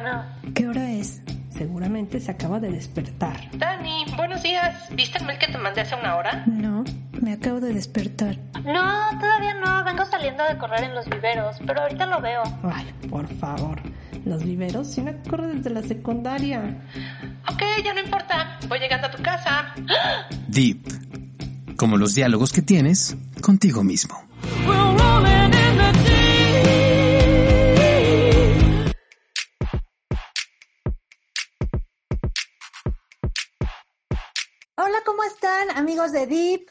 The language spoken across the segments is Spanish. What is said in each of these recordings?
Bueno. ¿Qué hora es? Seguramente se acaba de despertar. Dani, buenos días. ¿Viste el mail que te mandé hace una hora? No, me acabo de despertar. No, todavía no. Vengo saliendo de correr en los viveros, pero ahorita lo veo. Ay, por favor. Los viveros sí me corro desde la secundaria. Ok, ya no importa. Voy llegando a tu casa. Deep. Como los diálogos que tienes contigo mismo. Hola, están amigos de Deep?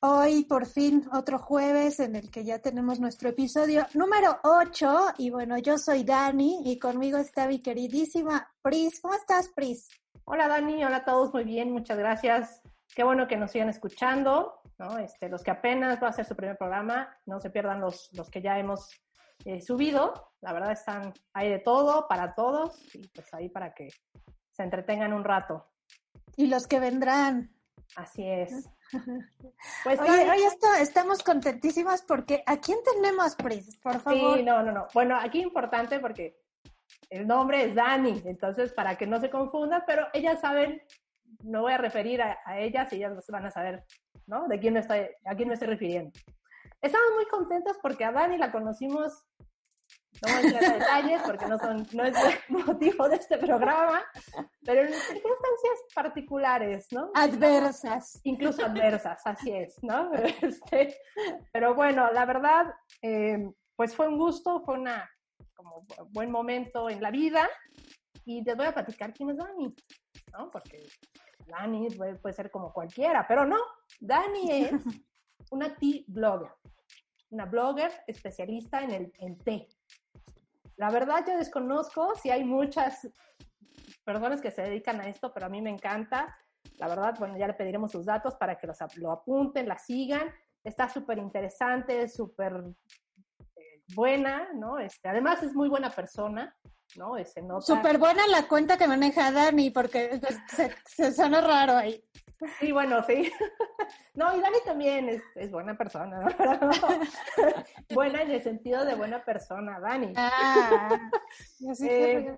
Hoy por fin otro jueves en el que ya tenemos nuestro episodio número 8 y bueno, yo soy Dani y conmigo está mi queridísima Pris. ¿Cómo estás, Pris? Hola Dani, hola a todos, muy bien, muchas gracias. Qué bueno que nos sigan escuchando, ¿no? Este, los que apenas va a ser su primer programa, no se pierdan los, los que ya hemos eh, subido. La verdad están ahí de todo, para todos, y pues ahí para que se entretengan un rato. Y los que vendrán. Así es. Pues Oye, esto, estamos contentísimas porque ¿a quién tenemos, Pris? Por favor. Sí, no, no, no. Bueno, aquí importante porque el nombre es Dani, entonces para que no se confundan, pero ellas saben, no voy a referir a, a ellas y ellas van a saber, ¿no? De quién me estoy, a quién me estoy refiriendo. Estamos muy contentas porque a Dani la conocimos, no voy a decir detalles porque no, son, no es el motivo de este programa, pero en circunstancias particulares, ¿no? Adversas. Incluso adversas, así es, ¿no? Este, pero bueno, la verdad, eh, pues fue un gusto, fue una como buen momento en la vida y les voy a platicar quién es Dani, ¿no? Porque Dani puede, puede ser como cualquiera, pero no, Dani es una tea blogger, una blogger especialista en el en té. La verdad yo desconozco si hay muchas personas que se dedican a esto, pero a mí me encanta. La verdad, bueno, ya le pediremos sus datos para que los, lo apunten, la sigan. Está súper interesante, súper buena, ¿no? Este, además es muy buena persona, ¿no? Nota... Súper buena la cuenta que maneja Dani, porque se suena raro ahí. Sí, bueno, sí. No, y Dani también es, es buena persona, ¿no? buena en el sentido de buena persona, Dani. Ah, eh,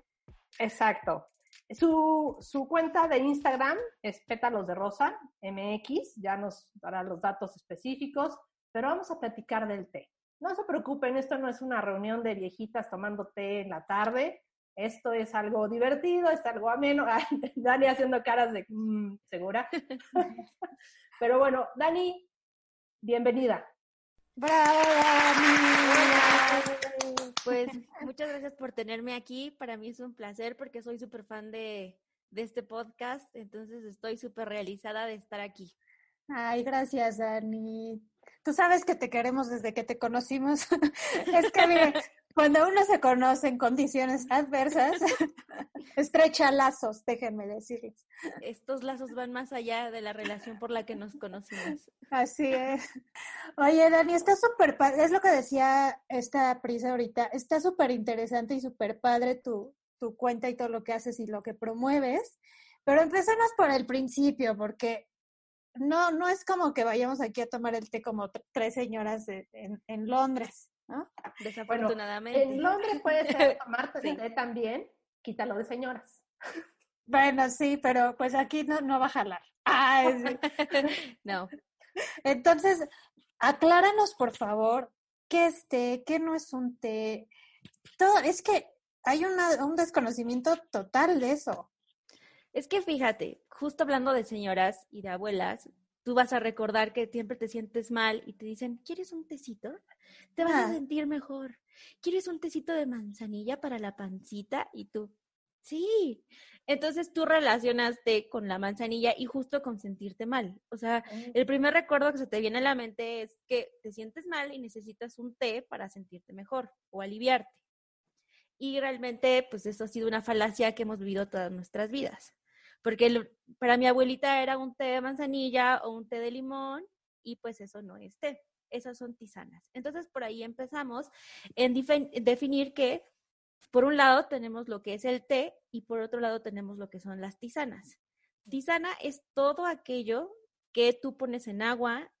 exacto. Su, su cuenta de Instagram es Pétalos de Rosa, MX, ya nos dará los datos específicos, pero vamos a platicar del té. No se preocupen, esto no es una reunión de viejitas tomando té en la tarde. Esto es algo divertido, es algo ameno. Dani haciendo caras de mmm, segura. Pero bueno, Dani, bienvenida. ¡Bravo, Dani! Pues muchas gracias por tenerme aquí. Para mí es un placer porque soy súper fan de, de este podcast. Entonces estoy súper realizada de estar aquí. Ay, gracias, Dani. Tú sabes que te queremos desde que te conocimos. es que, mire, cuando uno se conoce en condiciones adversas, estrecha lazos, déjenme decirles. Estos lazos van más allá de la relación por la que nos conocimos. Así es. Oye, Dani, está súper padre, es lo que decía esta prisa ahorita, está súper interesante y súper padre tu, tu cuenta y todo lo que haces y lo que promueves, pero empecemos por el principio, porque no, no es como que vayamos aquí a tomar el té como tres señoras de, en, en, Londres, ¿no? Desafortunadamente. Bueno, en Londres puede ser tomarte sí. también, quítalo de señoras. Bueno, sí, pero pues aquí no, no va a jalar. Ay, sí. no. Entonces, acláranos, por favor, qué es té, qué no es un té. Todo, es que hay una, un desconocimiento total de eso. Es que fíjate, justo hablando de señoras y de abuelas, tú vas a recordar que siempre te sientes mal y te dicen, ¿quieres un tecito? Te vas ah. a sentir mejor. ¿Quieres un tecito de manzanilla para la pancita? Y tú, Sí. Entonces tú relacionaste con la manzanilla y justo con sentirte mal. O sea, el primer recuerdo que se te viene a la mente es que te sientes mal y necesitas un té para sentirte mejor o aliviarte. Y realmente, pues eso ha sido una falacia que hemos vivido todas nuestras vidas. Porque para mi abuelita era un té de manzanilla o un té de limón y pues eso no es té. Esas son tisanas. Entonces, por ahí empezamos en definir que por un lado tenemos lo que es el té y por otro lado tenemos lo que son las tisanas. Tisana es todo aquello que tú pones en agua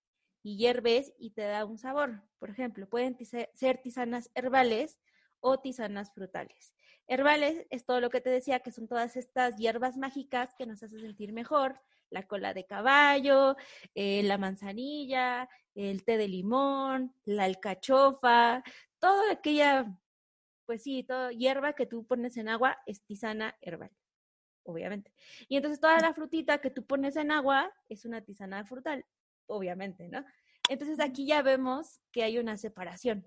y hierves y te da un sabor. Por ejemplo, pueden ser tisanas herbales o tisanas frutales. Herbales es todo lo que te decía, que son todas estas hierbas mágicas que nos hacen sentir mejor. La cola de caballo, eh, la manzanilla, el té de limón, la alcachofa, toda aquella pues sí, todo hierba que tú pones en agua es tisana herbal, obviamente. Y entonces toda la frutita que tú pones en agua es una tisana frutal, obviamente, ¿no? Entonces aquí ya vemos que hay una separación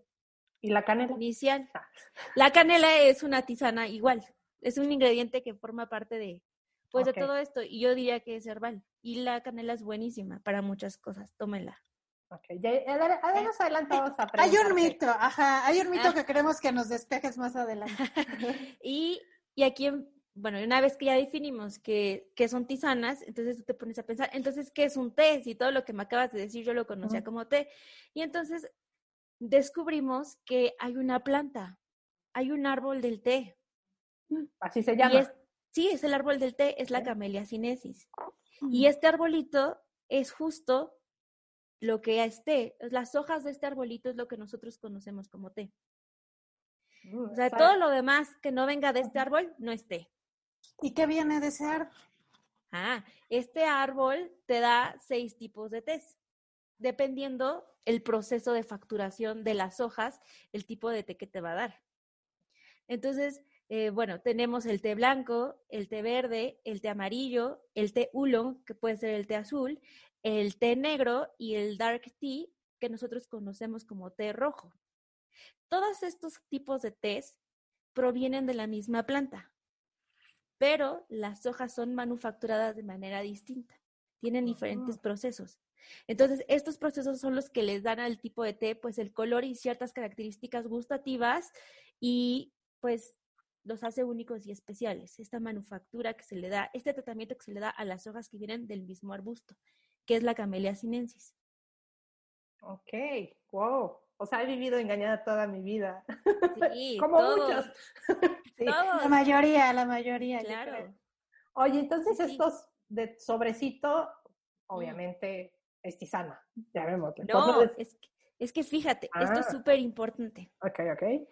¿Y la canela? inicial. La canela es una tisana igual, es un ingrediente que forma parte de, pues, de todo esto, y yo diría que es herbal. Y la canela es buenísima para muchas cosas, tómenla. Ok, ya, ya- además adelante vamos a Hay un mito, ajá, hay un mito Ah. que queremos que nos despejes más adelante. Y, y aquí, en- bueno, una vez que ya definimos que, que son tisanas, entonces tú te pones a pensar, entonces, ¿qué es un té? Si todo lo que me acabas de decir yo lo conocía como té. Y entonces descubrimos que hay una planta, hay un árbol del té. Así se llama. es, sí, es el árbol del té, es la Ok. Camellia sinensis. Y este arbolito es justo lo que es té. Las hojas de este arbolito es lo que nosotros conocemos como té. Mm, O sea, todo lo demás que no venga de este árbol no es té. ¿Y qué viene de ese árbol? Ah, este árbol te da seis tipos de tés, dependiendo el proceso de facturación de las hojas, el tipo de té que te va a dar. Entonces, eh, bueno, tenemos el té blanco, el té verde, el té amarillo, el té oolong, que puede ser el té azul, el té negro y el dark tea, que nosotros conocemos como té rojo. Todos estos tipos de tés provienen de la misma planta, pero las hojas son manufacturadas de manera distinta. Tienen diferentes procesos. Entonces, estos procesos son los que les dan al tipo de té, pues, el color y ciertas características gustativas y, pues, los hace únicos y especiales. Esta manufactura que se le da, este tratamiento que se le da a las hojas que vienen del mismo arbusto, que es la Camellia sinensis. Ok, wow. O sea, he vivido engañada toda mi vida. Sí, Como todos, muchos. Sí. todos, La mayoría, la mayoría. yo claro. Oye, entonces sí. estos de sobrecito, obviamente, es tisana. Ya vemos. No, es que, es que fíjate, esto es Ah. súper importante. Ok, ok.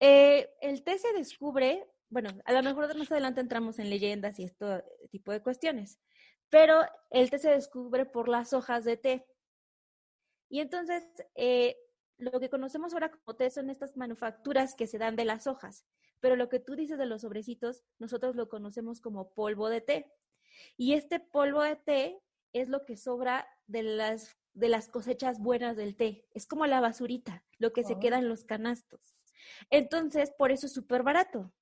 Eh, el té se descubre, bueno, a lo mejor más adelante entramos en leyendas y este tipo de cuestiones, pero el té se descubre por las hojas de té. Y entonces, eh, lo que conocemos ahora como té son estas manufacturas que se dan de las hojas, pero lo que tú dices de los sobrecitos, nosotros lo conocemos como polvo de té. Y este polvo de té es lo que sobra de las, de las cosechas buenas del té. Es como la basurita, lo que se queda en los canastos. Entonces, por eso es súper barato.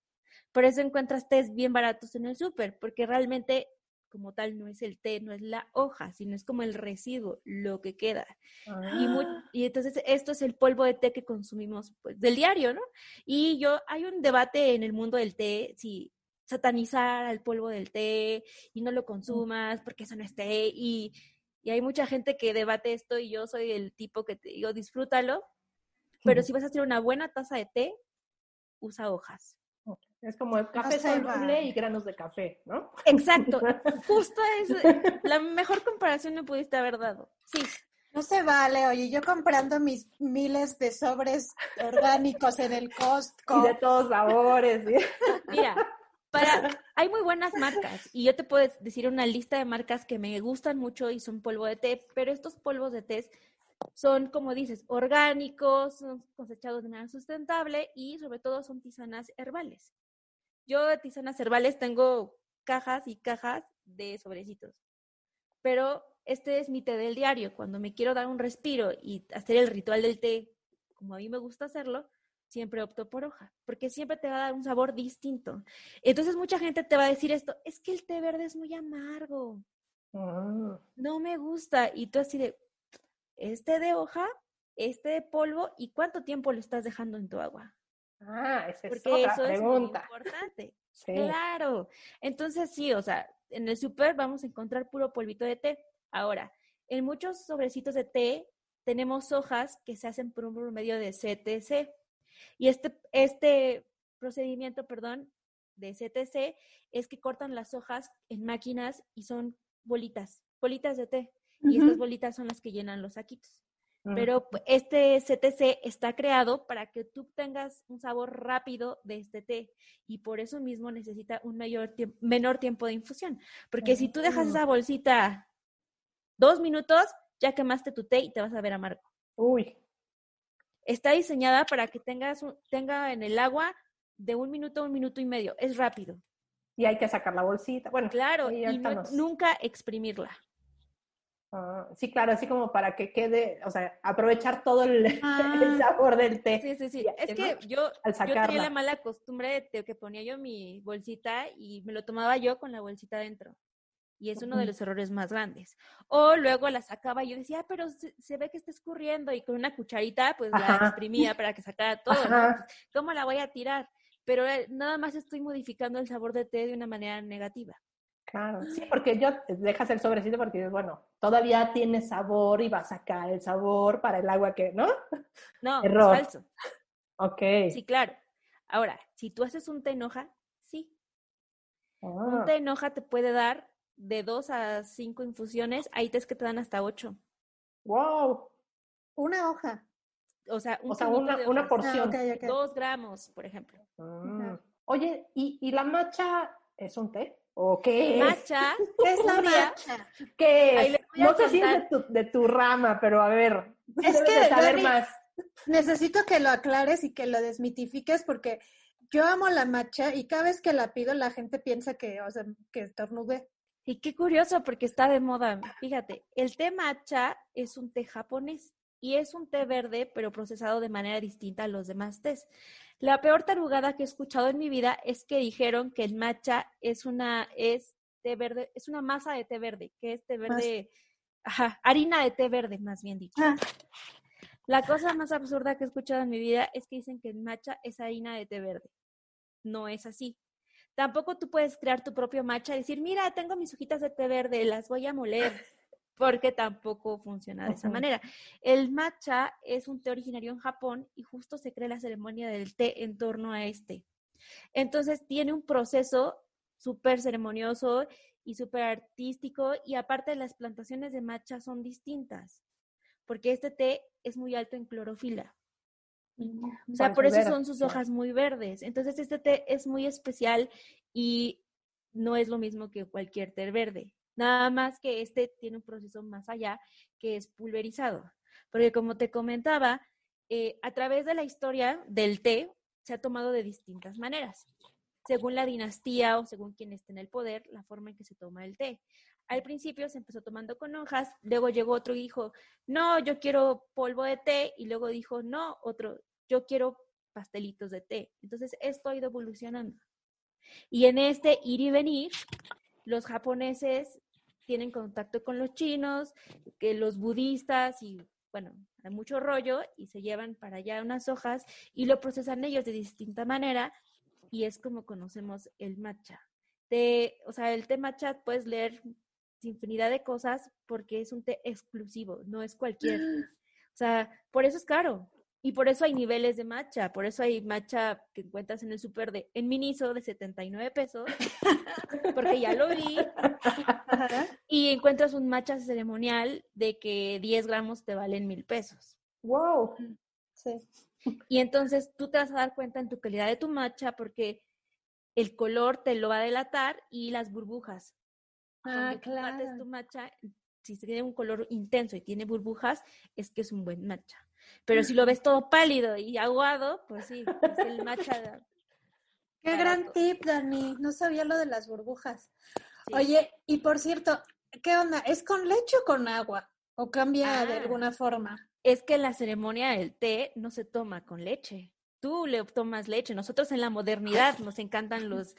Por eso encuentras tés bien baratos en el súper, porque realmente, como tal, no es el té, no es la hoja, sino es como el residuo, lo que queda. Y, Ah, y entonces esto es el polvo de té que consumimos pues, del diario, ¿no? Y yo, hay un debate en el mundo del té, si satanizar al polvo del té y no lo consumas porque eso no es té. Y, y hay mucha gente que debate esto y yo soy el tipo que te digo, disfrútalo, pero si vas a hacer una buena taza de té, usa hojas. Es como el café soluble y granos de café, ¿no? Exacto, justo es la mejor comparación me pudiste haber dado. Sí, No se vale, oye, yo comprando mis miles de sobres orgánicos en el Costco. Y de todos sabores. ¿sí? Mira, para, hay muy buenas marcas y yo te puedo decir una lista de marcas que me gustan mucho y son polvo de té, pero estos polvos de té son, como dices, orgánicos, son cosechados de manera sustentable y sobre todo son tisanas herbales. Yo de tisanas herbales tengo cajas y cajas de sobrecitos, pero este es mi té del diario. Cuando me quiero dar un respiro y hacer el ritual del té, como a mí me gusta hacerlo, siempre opto por hoja, porque siempre te va a dar un sabor distinto. Entonces mucha gente te va a decir esto, es que el té verde es muy amargo, Mm. no me gusta. Y tú así de, este de hoja, este de polvo, ¿y cuánto tiempo lo estás dejando en tu agua? Ah, esa es Porque otra eso es muy pregunta. importante. Sí. Claro. Entonces sí, o sea, en el súper vamos a encontrar puro polvito de té. Ahora, en muchos sobrecitos de té tenemos hojas que se hacen por un promedio de CTC. Y este, este procedimiento, perdón, de CTC es que cortan las hojas en máquinas y son bolitas, bolitas de té. Y estas bolitas son las que llenan los saquitos. Mm. Pero este CTC está creado para que tú tengas un sabor rápido de este té y por eso mismo necesita un mayor tiemp- menor tiempo de infusión. Porque si tú dejas esa bolsita dos minutos, ya quemaste tu té y te vas a ver amargo. Uy, Está diseñada para que tengas un- tenga en el agua de un minuto a un minuto y medio. Es rápido. y hay que sacar la bolsita. Bueno, Claro, y no- nunca exprimirla. ah, sí, claro, así como para que quede, o sea, aprovechar todo el, el Ah. sabor del té. Sí, sí, sí. Es ¿no? que yo, Al yo tenía la mala costumbre de que ponía yo mi bolsita y me lo tomaba yo con la bolsita dentro. Y es uno de los errores más grandes. O luego la sacaba y yo decía, "Ah, pero se, se ve que está escurriendo y con una cucharita pues la exprimía para que sacara todo. ¿Cómo la voy a tirar? Pero eh, nada más estoy modificando el sabor de té de una manera negativa. Claro, sí, porque yo dejas el sobrecito porque dices, bueno, todavía tiene sabor y va a sacar el sabor para el agua que, ¿no? No, Error. es falso. Ok. Sí, claro. Ahora, si tú haces un té en hoja, sí, Un Ah, té en hoja te puede dar de dos a cinco infusiones. Hay tés que te dan hasta ocho. wow. Una hoja. O sea, un O sea, una, de una porción. Ah. Dos gramos, por ejemplo. Mm. Oye, ¿y, ¿y la matcha es un té? ¿O qué es? Matcha, ¿Qué es la matcha? ¿Qué es? No sé si es de tu, de tu rama, pero a ver, Es que, de saber Dani, más. Necesito que lo aclares y que lo desmitifiques porque yo amo la matcha y cada vez que la pido la gente piensa que, o sea, que estornudé. Y qué curioso porque está de moda. Fíjate, el té matcha es un té japonés y es un té verde, pero procesado de manera distinta a los demás tés. La peor tarugada que he escuchado en mi vida es que dijeron que el matcha es una es té verde, es una masa de té verde, que es té verde, ajá, harina de té verde, más bien dicho. Ah. La cosa más absurda que he escuchado en mi vida es que dicen que el matcha es harina de té verde. No es así. Tampoco tú puedes crear tu propio matcha y decir, mira, tengo mis hojitas de té verde, las voy a moler, porque tampoco funciona de esa manera. El matcha es un té originario en Japón y justo se crea la ceremonia del té en torno a este. Entonces tiene un proceso súper ceremonioso y súper artístico y aparte las plantaciones de matcha son distintas, porque este té es muy alto en clorofila. O sea, por eso son sus hojas muy verdes. Entonces, este té es muy especial y no es lo mismo que cualquier té verde. Nada más que este tiene un proceso más allá, que es pulverizado. Porque como te comentaba, eh, a través de la historia del té se ha tomado de distintas maneras. Según la dinastía o según quien esté en el poder, la forma en que se toma el té. Al principio se empezó tomando con hojas, luego llegó otro y dijo, no, yo quiero polvo de té, y luego dijo, no, otro, yo quiero pastelitos de té. Entonces, esto ha ido evolucionando. Y en este ir y venir, los japoneses tienen contacto con los chinos, que los budistas y, bueno, hay mucho rollo y se llevan para allá unas hojas y lo procesan ellos de distinta manera y es como conocemos el matcha. Té, o sea, el té matcha puedes leer infinidad de cosas porque es un té exclusivo, no es cualquier. O sea, por eso es caro. Y por eso hay niveles de matcha. Por eso hay matcha que encuentras en el súper de en Miniso de 79 pesos. Porque ya lo vi. Y encuentras un matcha ceremonial de que 10 gramos te valen mil pesos. Wow. Sí. Y entonces tú te vas a dar cuenta en tu calidad de tu matcha porque el color te lo va a delatar y las burbujas. Ah, Cuando tú partes claro. tu matcha, si tiene un color intenso y tiene burbujas, es que es un buen matcha. Pero si lo ves todo pálido y aguado, pues sí, es el matcha. Qué Barato. gran tip, Dani. No sabía lo de las burbujas. Sí. Oye, y por cierto, ¿qué onda? ¿Es con leche o con agua? ¿O cambia de Ah. alguna forma? Es que la ceremonia del té no se toma con leche. Tú le tomas leche. Nosotros en la modernidad nos encantan los,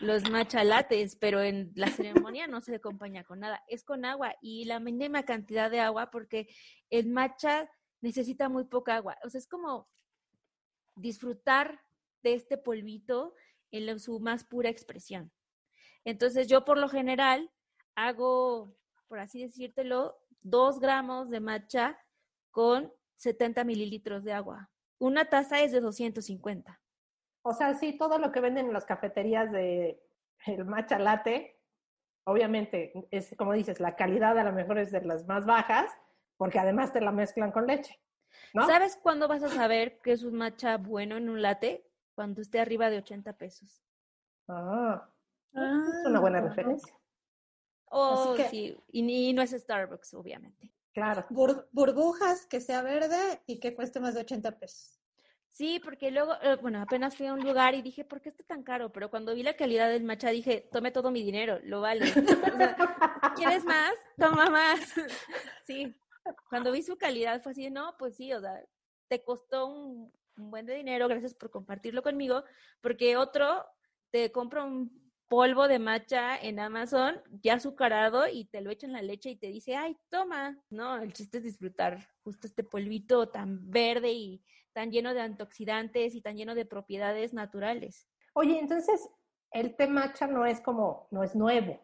los machalates, pero en la ceremonia no se acompaña con nada, es con agua y la mínima cantidad de agua porque el matcha necesita muy poca agua. O sea, es como disfrutar de este polvito en la- su más pura expresión. Entonces yo por lo general hago, por así decírtelo, dos gramos de matcha con 70 mililitros de agua. Una taza es de 250. O sea, sí, todo lo que venden en las cafeterías de el matcha latte, obviamente, es como dices, la calidad a lo mejor es de las más bajas, porque además te la mezclan con leche, ¿no? ¿Sabes cuándo vas a saber que es un matcha bueno en un latte? Cuando esté arriba de 80 pesos. Ah, es una buena referencia. Oh, que- sí. Y, ni- no es Starbucks, obviamente. Claro. Bur- burbujas, que sea verde y que cueste más de 80 pesos. Sí, porque luego, eh, bueno, apenas fui a un lugar y dije, ¿por qué está tan caro? Pero cuando vi la calidad del matcha dije, tome todo mi dinero, lo vale. O sea, ¿Quieres más? Toma más. Sí. Cuando vi su calidad fue así, no, pues sí, o sea, te costó un, un buen de dinero, gracias por compartirlo conmigo, porque otro te compra un polvo de matcha en Amazon ya azucarado y te lo echa en la leche y te dice, ay, toma. No, el chiste es disfrutar justo este polvito tan verde y tan lleno de antioxidantes y tan lleno de propiedades naturales. Oye, entonces, el té matcha no es como, no es nuevo.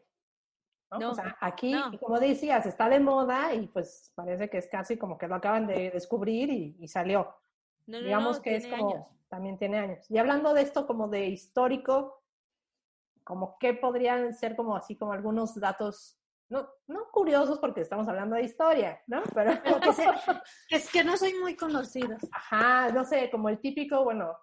¿no? No, o sea, aquí, no. como decías, está de moda y pues parece que es casi como que lo acaban de descubrir y, y salió. No, Digamos que es como, años. también tiene años. Y hablando de esto como de histórico, como qué podrían ser como así como algunos datos, no, no curiosos porque estamos hablando de historia, ¿no? Pero, es que no soy muy conocida. ajá, no sé, como el típico, bueno,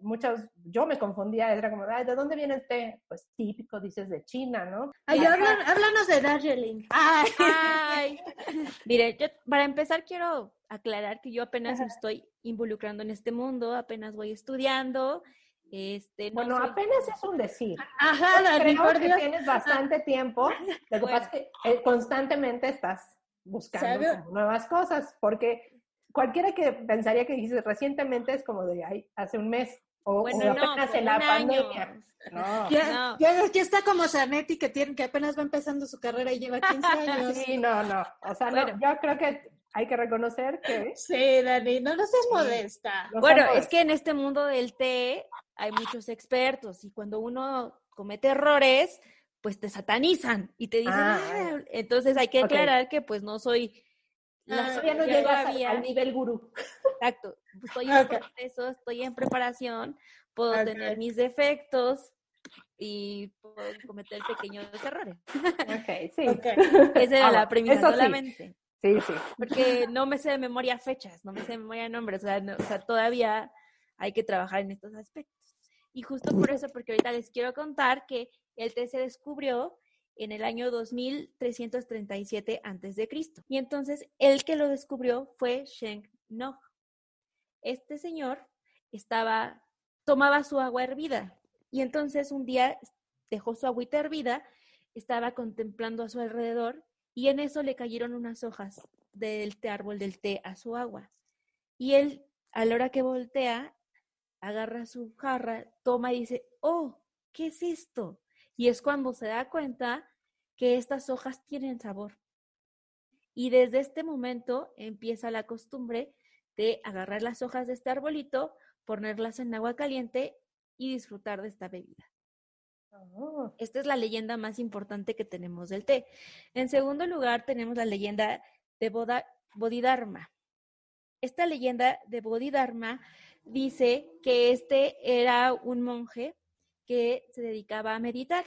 muchos, yo me confundía, era como, Ay, ¿de dónde viene el té? Pues típico, dices, de China, ¿no? Ay, hablan- háblanos de Darjeeling. Ay, Ay, mire, yo para empezar quiero aclarar que yo apenas me estoy involucrando en este mundo, apenas voy estudiando. Este, no Bueno, soy- apenas es un decir. ajá, Dani, Creo por que Dios. tienes bastante tiempo. Lo que Bueno. pasa es que eh, constantemente estás buscando nuevas cosas, porque cualquiera que pensaría que dices recientemente es como de ay, hace un mes o, o Bueno, no, apenas pero en la un año. pandemia. No. Ya, No. ya, ya está como Zanetti, que, tiene, que apenas va empezando su carrera y lleva 15 años. Sí, no, no. O sea, no, Bueno. yo creo que hay que reconocer que. Sí, Dani, no, no seas modesta. no Bueno, es que en este mundo del té hay muchos expertos y cuando uno comete errores, pues te satanizan y te dicen, Ah, "Ah", entonces hay que aclarar que pues no soy la Ah, no llegas al- todavía- al nivel gurú. Exacto, estoy en Ok. proceso, estoy en preparación, puedo tener mis defectos y puedo cometer pequeños errores. Ok, sí. Ok. Esa era la premisa eso sí. solamente. Sí, sí. Porque no me sé de memoria fechas, no me sé de memoria nombres, o sea, no- o sea, todavía hay que trabajar en estos aspectos. Y justo por eso, porque ahorita les quiero contar que el té se descubrió en el año 2337 antes de Cristo. Y entonces el que lo descubrió fue Sheng Nog. Este señor estaba tomaba su agua hervida y entonces un día dejó su agüita hervida, estaba contemplando a su alrededor y en eso le cayeron unas hojas del té- árbol del té a su agua. Y él, a la hora que voltea, agarra su jarra, toma y dice, oh, ¿qué es esto? Y es cuando se da cuenta que estas hojas tienen sabor. Y desde este momento empieza la costumbre de agarrar las hojas de este arbolito, ponerlas en agua caliente y disfrutar de esta bebida. Oh, Esta es la leyenda más importante que tenemos del té. En segundo lugar, tenemos la leyenda de Bodhidharma. Esta leyenda de Bodhidharma dice que este era un monje que se dedicaba a meditar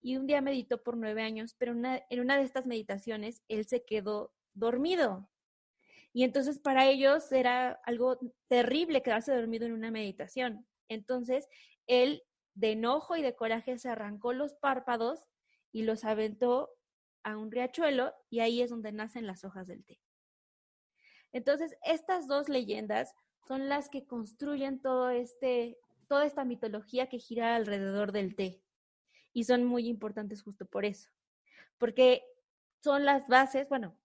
y un día meditó por nueve años, pero en una de estas meditaciones él se quedó dormido. Y entonces para ellos era algo terrible quedarse dormido en una meditación. Entonces él de enojo y de coraje se arrancó los párpados y los aventó a un riachuelo y ahí es donde nacen las hojas del té. Entonces, estas dos leyendas son las que construyen todo este, toda esta mitología que gira alrededor del té. Y son muy importantes justo por eso. Porque son las bases, bueno,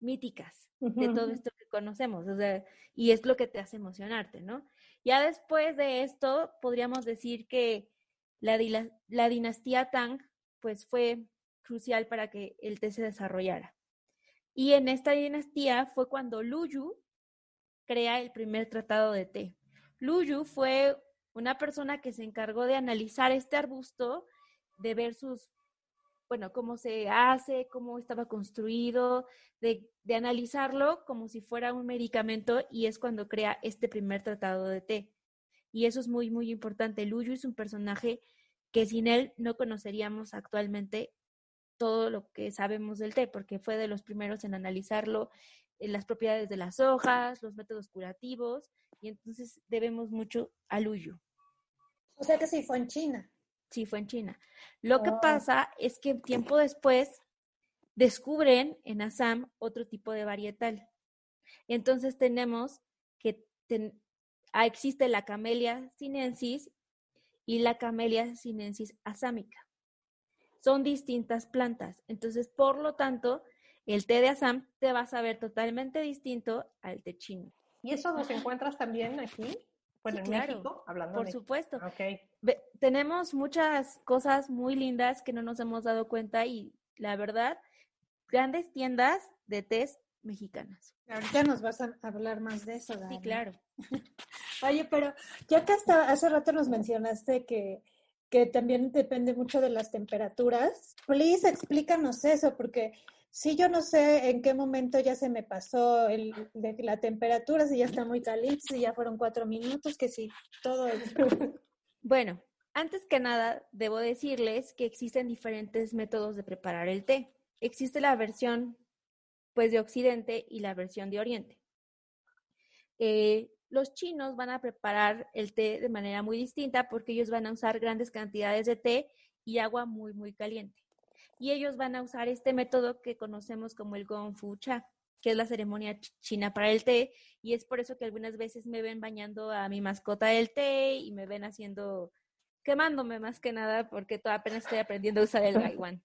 míticas de todo esto que conocemos. o sea, y es lo que te hace emocionarte, ¿no? Ya después de esto, podríamos decir que la, la dinastía Tang pues fue crucial para que el té se desarrollara. Y en esta dinastía fue cuando Lu Yu crea el primer tratado de té. Lu Yu fue una persona que se encargó de analizar este arbusto, de ver sus, bueno, cómo se hace, cómo estaba construido, de, de analizarlo como si fuera un medicamento y es cuando crea este primer tratado de té. Y eso es muy, muy importante. Lu Yu es un personaje que sin él no conoceríamos actualmente todo lo que sabemos del té, porque fue de los primeros en analizarlo, las propiedades de las hojas, los métodos curativos, y entonces debemos mucho a Lu Yu. O sea que sí fue en China. Sí, fue en China. Lo que pasa es que tiempo después descubren en Assam otro tipo de varietal. Entonces tenemos que ten- ah, existe la Camellia sinensis y la Camellia sinensis asámica. Son distintas plantas. Entonces, por lo tanto, el té de Assam te va a saber totalmente distinto al té chino. ¿Y eso nos encuentras también aquí? Bueno, Sí, en claro, México, hablando Por de supuesto. Ok. Ve- tenemos muchas cosas muy lindas que no nos hemos dado cuenta y la verdad, grandes tiendas de tés mexicanas. Ahorita nos vas a hablar más de eso, Sí, Dani. claro. Oye, pero ya que hasta hace rato nos mencionaste que, que también depende mucho de las temperaturas, please explícanos eso, porque si yo no sé en qué momento ya se me pasó el, de la temperatura, si ya está muy caliente, si ya fueron cuatro minutos, que sí, todo eso. Bueno, antes que nada, debo decirles que existen diferentes métodos de preparar el té. Existe la versión pues de Occidente y la versión de Oriente. Eh, los chinos van a preparar el té de manera muy distinta porque ellos van a usar grandes cantidades de té y agua muy, muy caliente. Y ellos van a usar este método que conocemos como el Gong Fu Cha, que es la ceremonia ch- china para el té. Y es por eso que algunas veces me ven bañando a mi mascota del té y me ven haciendo, quemándome más que nada porque todavía apenas estoy aprendiendo a usar el Gaiwan.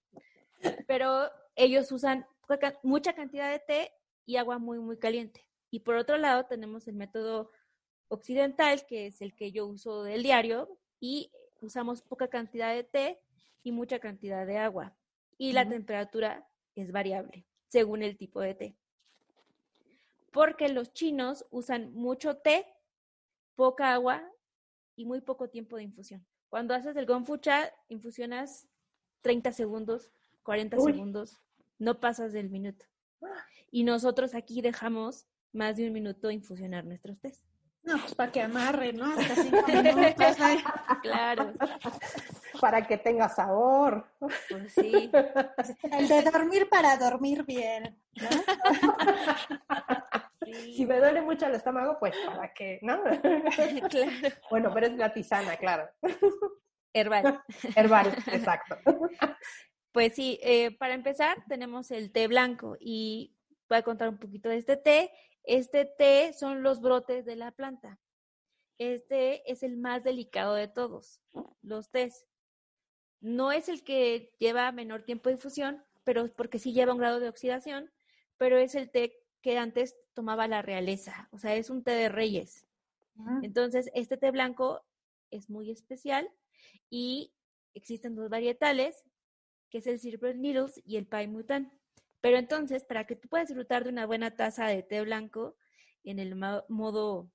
Pero ellos usan mucha cantidad de té y agua muy, muy caliente. Y por otro lado tenemos el método occidental, que es el que yo uso del diario, y usamos poca cantidad de té y mucha cantidad de agua. Y la temperatura es variable según el tipo de té. Porque los chinos usan mucho té, poca agua y muy poco tiempo de infusión. Cuando haces el Gong Cha, infusionas 30 segundos, 40 Uy. segundos, no pasas del minuto. Y nosotros aquí dejamos más de un minuto infusionar nuestros tés. No, pues para que amarre, ¿no? Hasta cinco minutos. ay. Claro, Para que tenga sabor. pues sí. El de dormir para dormir bien. ¿no? Si me duele mucho el estómago, pues para que, ¿no? claro. Bueno, pero es la tisana, claro. Herbal. Herbal, exacto. Pues sí, eh, para empezar tenemos el té blanco y voy a contar un poquito de este té. Este té son los brotes de la planta. Este es el más delicado de todos, los tés. No es el que lleva menor tiempo de infusión, pero porque sí lleva un grado de oxidación, pero es el té que antes tomaba la realeza, o sea, es un té de reyes. Entonces, este té blanco es muy especial y existen dos varietales, que es el Silver Needles y el Pai Mutan. Pero entonces, para que tú puedas disfrutar de una buena taza de té blanco en el mo- modo,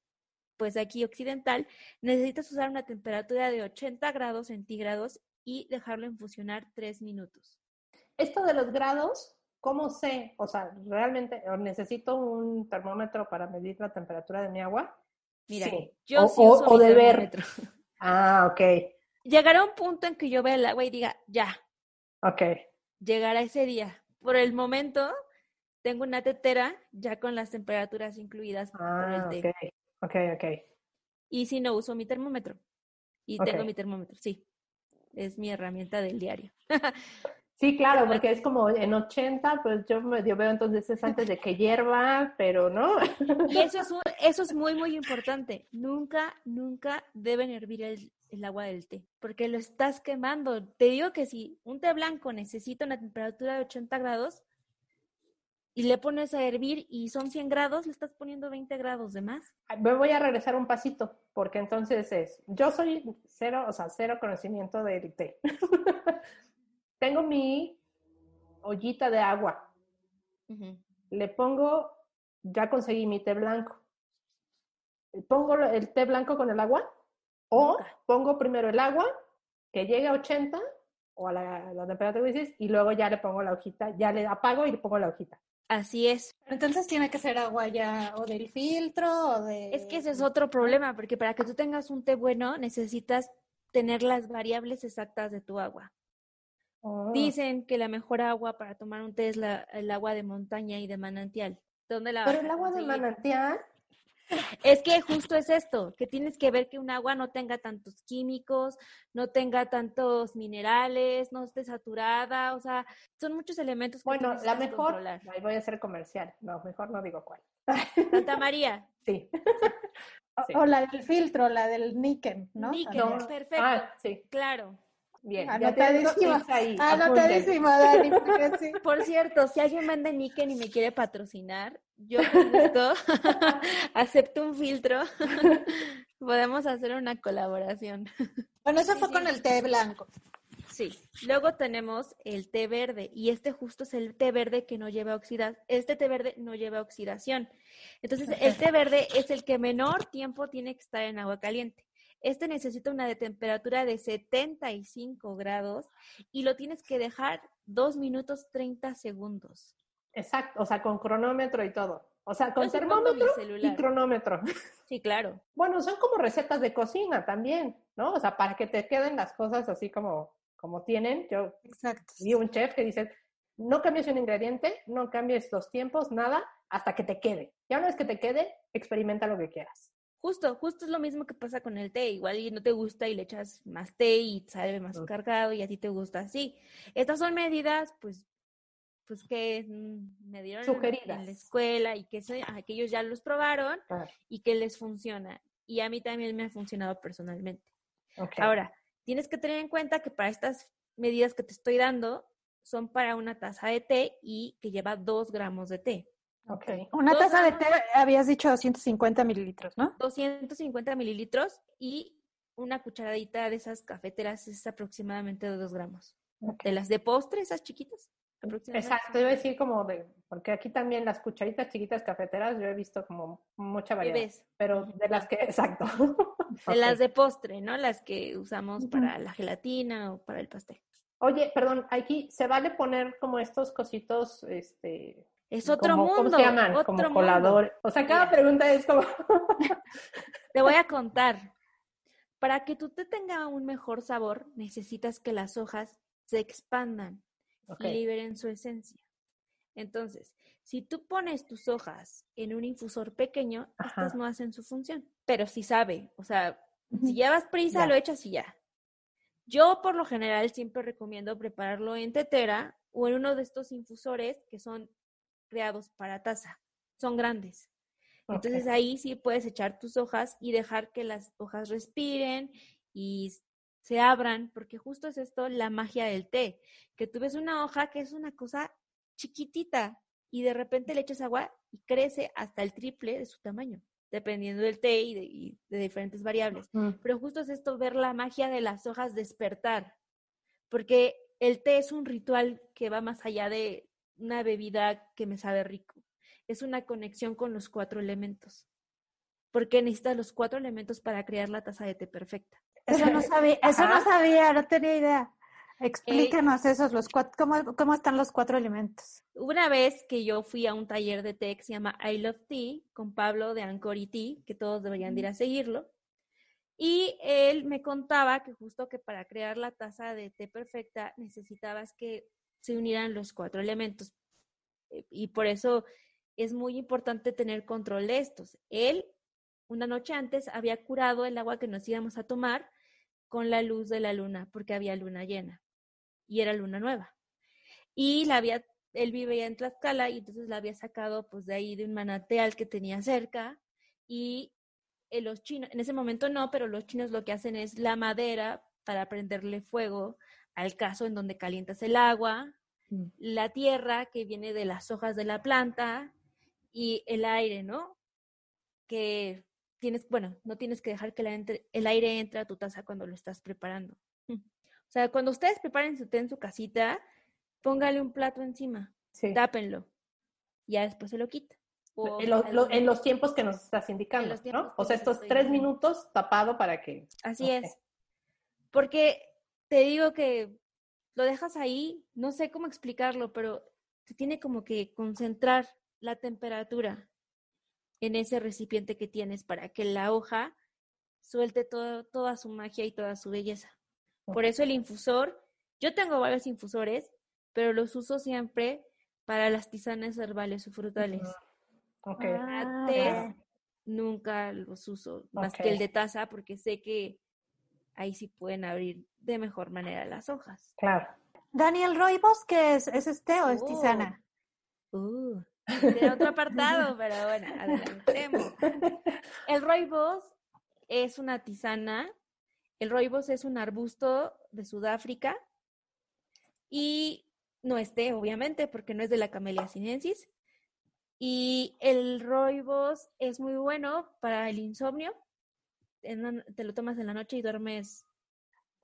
pues aquí occidental, necesitas usar una temperatura de 80 grados centígrados y dejarlo infusionar 3 minutos. Esto de los grados, ¿cómo sé? O sea, realmente o necesito un termómetro para medir la temperatura de mi agua. Mira, Sí. yo O- sí o- uso o mi de ver. Ah, ok, Llegará un punto en que yo vea el agua y diga, ya, ok. llegará ese día. Por el momento, tengo una tetera ya con las temperaturas incluidas por el Ah, té. ok, ok, ok. Y si no uso mi termómetro. Y tengo mi termómetro, sí. Es mi herramienta del diario. Sí, claro, porque es como en 80, pues yo medio veo entonces es antes de que hierva, pero no. Y eso es, un- eso es muy, muy importante. Nunca, nunca deben hervir el, el agua del té, porque lo estás quemando. Te digo que si un té blanco necesita una temperatura de 80 grados, y le pones a hervir y son 100 grados, le estás poniendo 20 grados de más. Me voy a regresar un pasito, porque entonces es, yo soy cero, o sea, cero conocimiento del té. Tengo mi ollita de agua. Le pongo, ya conseguí mi té blanco. Pongo el té blanco con el agua o pongo primero el agua que llegue a 80 o a la, la temperatura que dices y luego ya le pongo la hojita, ya le apago y le pongo la hojita. Así es. Entonces tiene que ser agua ya o del filtro o de... Es que ese es otro problema, porque para que tú tengas un té bueno necesitas tener las variables exactas de tu agua. Oh. Dicen que la mejor agua para tomar un té es la, el agua de montaña y de manantial. ¿Dónde la Pero el agua de manantial, Es que justo es esto, que tienes que ver que un agua no tenga tantos químicos, no tenga tantos minerales, no esté saturada, o sea, son muchos elementos que bueno, la mejor, controlar. ahí voy a hacer comercial, no, mejor no digo cuál. Santa María, Sí. O, Sí. o la del filtro, la del níquel, ¿no? níquel, perfecto, Ah, sí, claro. Bien. tips ahí, Anotadísimo, Dani. sí. Por cierto, si alguien vende níquel y me quiere patrocinar, yo con gusto acepto un filtro. Podemos hacer una colaboración. Bueno, eso Sí, fue sí. con el té blanco. Sí, luego tenemos el té verde y este justo es el té verde que no lleva oxidación. Este té verde no lleva oxidación. Entonces, el té verde es el que menor tiempo tiene que estar en agua caliente. Este necesita una de temperatura de 75 grados y lo tienes que dejar 2 minutos 30 segundos. Exacto, o sea, con cronómetro y todo. O sea, con mi termómetro y cronómetro. Sí, claro. Bueno, son como recetas de cocina también, ¿no? O sea, para que te queden las cosas así como, como tienen. Yo Exacto. vi un chef que dice, no cambies un ingrediente, no cambies los tiempos, nada, hasta que te quede. Ya una vez que te quede, experimenta lo que quieras. Justo, justo es lo mismo que pasa con el té. Igual y no te gusta y le echas más té y sabe más cargado y a ti te gusta así. Estas son medidas, pues, pues que mm, me dieron en- en la escuela y que, se- ajá, que ellos ya los probaron Ah, y que les funciona. Y a mí también me ha funcionado personalmente. Ahora, tienes que tener en cuenta que para estas medidas que te estoy dando son para una taza de té y que lleva dos gramos de té. Ok. Una Dos taza de té, habías dicho 250 mililitros, ¿no? 250 mililitros y una cucharadita de esas cafeteras es aproximadamente de dos gramos. De las de postre, esas chiquitas. Exacto, iba a decir como de, porque aquí también las cucharitas chiquitas cafeteras yo he visto como mucha variedad, Bebés. pero de las que, exacto. De las de postre, ¿no? Las que usamos para la gelatina o para el pastel. Oye, perdón, aquí se vale poner como estos cositos, este, Es otro como- mundo. ¿cómo se llaman? Otro como mundo. colador. O sea, cada pregunta es como, Te voy a contar. Para que tú te tenga un mejor sabor, necesitas que las hojas se expandan y liberen su esencia. Entonces, si tú pones tus hojas en un infusor pequeño, estas no hacen su función, pero sí sabe, o sea, si llevas prisa, Ya. lo echas y ya. Yo, por lo general, siempre recomiendo prepararlo en tetera o en uno de estos infusores que son creados para taza. Son grandes. Entonces ahí sí puedes echar tus hojas y dejar que las hojas respiren y se abran, porque justo es esto la magia del té, que tú ves una hoja que es una cosa chiquitita y de repente le echas agua y crece hasta el triple de su tamaño, dependiendo del té y de, y de diferentes variables. Pero justo es esto, ver la magia de las hojas despertar, porque el té es un ritual que va más allá de una bebida que me sabe rico. Es una conexión con los cuatro elementos, porque necesitas los cuatro elementos para crear la taza de té perfecta. Eso no sabía, eso no sabía, no tenía idea. Explícanos esos, los cuatro, cómo, cómo están los cuatro elementos. Una vez que yo fui a un taller de té que se llama I Love Tea con Pablo de Anchor y Tea, que todos deberían de ir a seguirlo, y él me contaba que justo que para crear la taza de té perfecta necesitabas que se unieran los cuatro elementos. Eh, Y por eso es muy importante tener control de estos. Él, una noche antes, había curado el agua que nos íbamos a tomar con la luz de la luna, porque había luna llena y era luna nueva. Y la había, él vivía en Tlaxcala y entonces la había sacado pues de ahí de un manantial que tenía cerca y eh, los chinos, en ese momento no, pero los chinos lo que hacen es la madera para prenderle fuego al caso en donde calientas el agua Mm. la tierra que viene de las hojas de la planta y el aire, ¿no? Que tienes, bueno, no tienes que dejar que la entre- el aire entre a tu taza cuando lo estás preparando. O sea, cuando ustedes preparen su té en su casita, póngale un plato encima, Sí. tápenlo, y ya después se lo quita. En, lo- en los tiempos que nos estás indicando, ¿no? O sea, estos tres minutos tapado para que... Así es. Porque te digo que lo dejas ahí, no sé cómo explicarlo, pero se tiene como que concentrar la temperatura en ese recipiente que tienes para que la hoja suelte todo- toda su magia y toda su belleza. Por eso el infusor, yo tengo varios infusores, pero los uso siempre para las tisanas herbales o frutales. Ok. Ah, nunca los uso, más que el de taza, porque sé que ahí sí pueden abrir de mejor manera las hojas. Claro. Daniel Roibos, ¿qué es? ¿Es este o es Oh. tisana? Uh, de otro apartado, pero bueno, adelantemos. El rooibos es una tisana. El rooibos es un arbusto de Sudáfrica y no es té, obviamente, porque no es de la Camellia sinensis. Y el rooibos es muy bueno para el insomnio. En la- te lo tomas en la noche y duermes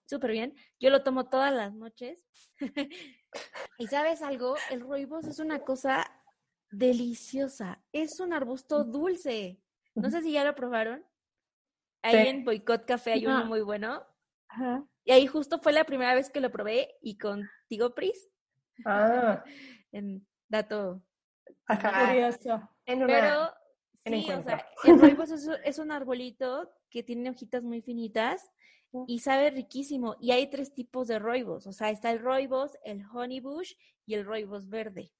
súper bien. Yo lo tomo todas las noches. y sabes algo, el rooibos es una cosa deliciosa. Es un arbusto dulce. No sé si ya lo probaron. Ahí Sí. en Boicot Café hay uno No. muy bueno. Ajá. Y ahí justo fue la primera vez que lo probé y contigo, Pris. Ah, En dato. ajá. Curioso. En una- Pero sí, o sea, el rooibos es, es un arbolito que tiene hojitas muy finitas y sabe riquísimo. Y hay tres tipos de rooibos. O sea, está el rooibos, el honeybush y el rooibos verde.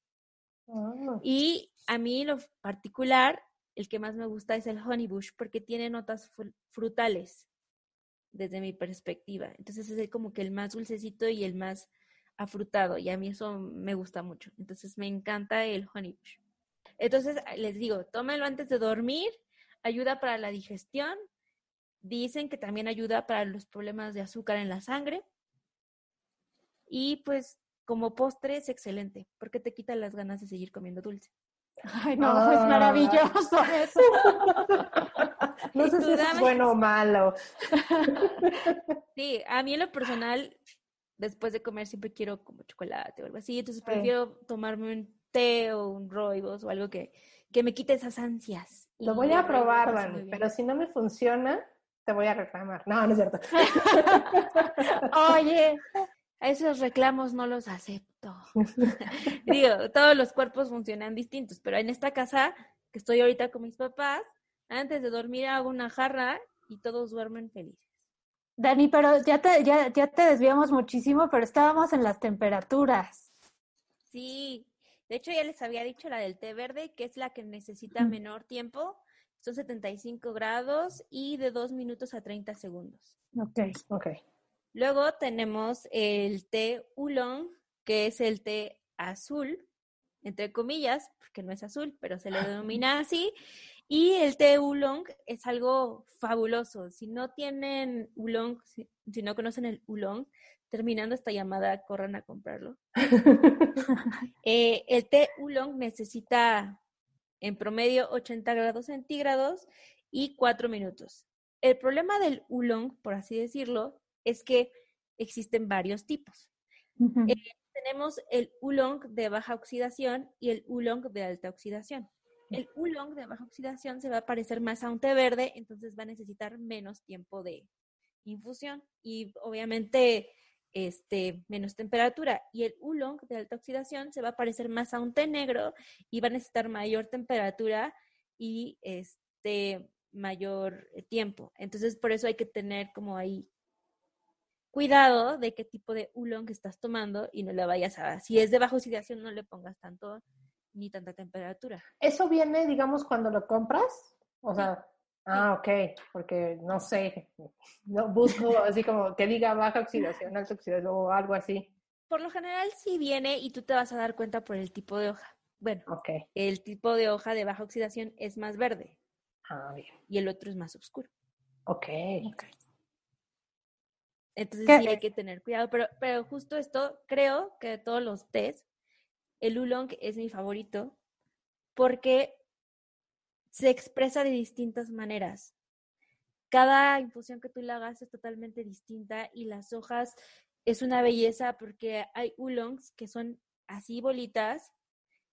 Ah, Y a mí lo particular, el que más me gusta es el honeybush porque tiene notas fru- frutales desde mi perspectiva. Entonces es como que el más dulcecito y el más afrutado y a mí eso me gusta mucho. Entonces me encanta el honeybush. Entonces les digo, tómenlo antes de dormir, ayuda para la digestión. Dicen que también ayuda para los problemas de azúcar en la sangre. Y pues como postre es excelente porque te quita las ganas de seguir comiendo dulce. Ay, no, es Ah. maravilloso eso. No sé si eso es bueno o malo. Sí, a mí en lo personal, después de comer siempre quiero como chocolate o algo así, entonces Sí. prefiero tomarme un té o un rooibos o algo que, que me quite esas ansias. Lo voy a probar, Dani, pero si no me funciona, te voy a reclamar. No, no es cierto. Oye, A esos reclamos no los acepto. Digo, todos los cuerpos funcionan distintos, pero en esta casa que estoy ahorita con mis papás, antes de dormir hago una jarra y todos duermen felices. Dani, pero ya te, ya, ya te desviamos muchísimo, pero estábamos en las temperaturas. Sí, de hecho ya les había dicho la del té verde, que es la que necesita menor tiempo. Son 75 grados y de 2 minutos a 30 segundos. Ok. Ok. Luego tenemos el té oolong, que es el té azul, entre comillas, porque no es azul, pero se le denomina así. Y el té oolong es algo fabuloso. Si no tienen oolong, si, si no conocen el oolong, terminando esta llamada, corran a comprarlo. Eh, el té oolong necesita en promedio 80 grados centígrados y 4 minutos. El problema del oolong, por así decirlo, es que existen varios tipos. Eh, Tenemos el oolong de baja oxidación y el oolong de alta oxidación. El oolong de baja oxidación se va a parecer más a un té verde, entonces va a necesitar menos tiempo de infusión y obviamente este, menos temperatura. Y el oolong de alta oxidación se va a parecer más a un té negro y va a necesitar mayor temperatura y este mayor tiempo. Entonces, por eso hay que tener como ahí cuidado de qué tipo de oolong estás tomando y no le vayas a, si es de baja oxidación, no le pongas tanto ni tanta temperatura. ¿Eso viene, digamos, cuando lo compras? O sea, ah, ok, porque no sé, no busco así como que diga baja oxidación, alta oxidación o algo así. Por lo general sí viene y tú te vas a dar cuenta por el tipo de hoja. Bueno, Ok, el tipo de hoja de baja oxidación es más verde ah, bien. y el otro es más oscuro. Ok. Entonces ¿Qué? sí hay que tener cuidado, pero, pero justo esto, creo que de todos los tés, el oolong es mi favorito porque se expresa de distintas maneras. Cada infusión que tú le hagas es totalmente distinta y las hojas es una belleza porque hay oolongs que son así bolitas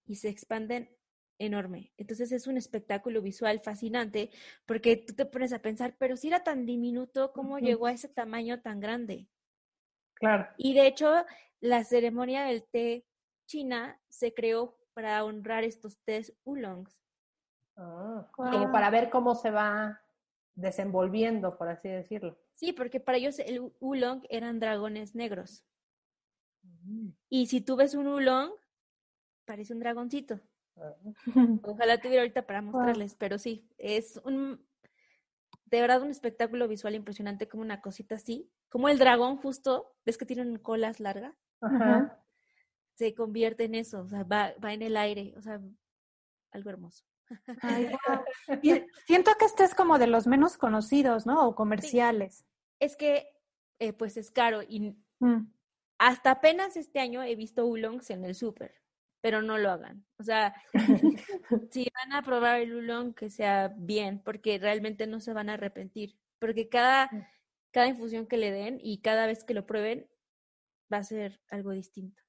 y se expanden enorme. Entonces es un espectáculo visual fascinante porque tú te pones a pensar, pero si era tan diminuto, ¿cómo llegó a ese tamaño tan grande? Claro. Y de hecho, la ceremonia del té china se creó para honrar estos tés oolongs. Ah, Como para ver cómo se va desenvolviendo, por así decirlo. Sí, porque para ellos el oolong eran dragones negros. Y si tú ves un oolong, parece un dragoncito. Ojalá tuviera ahorita para mostrarles, pero sí, es un, de verdad un espectáculo visual impresionante, como una cosita así, como el dragón justo, ves que tienen colas largas, Ajá. Se convierte en eso, o sea, va, va en el aire, o sea, algo hermoso. Ay, guau. Y siento que este es como de los menos conocidos, ¿no? O comerciales. Es que, eh, pues es caro y Mm. hasta apenas este año he visto oolongs en el súper, pero no lo hagan. O sea, si van a probar el oolong, que sea bien, porque realmente no se van a arrepentir. Porque cada, cada infusión que le den y cada vez que lo prueben, va a ser algo distinto.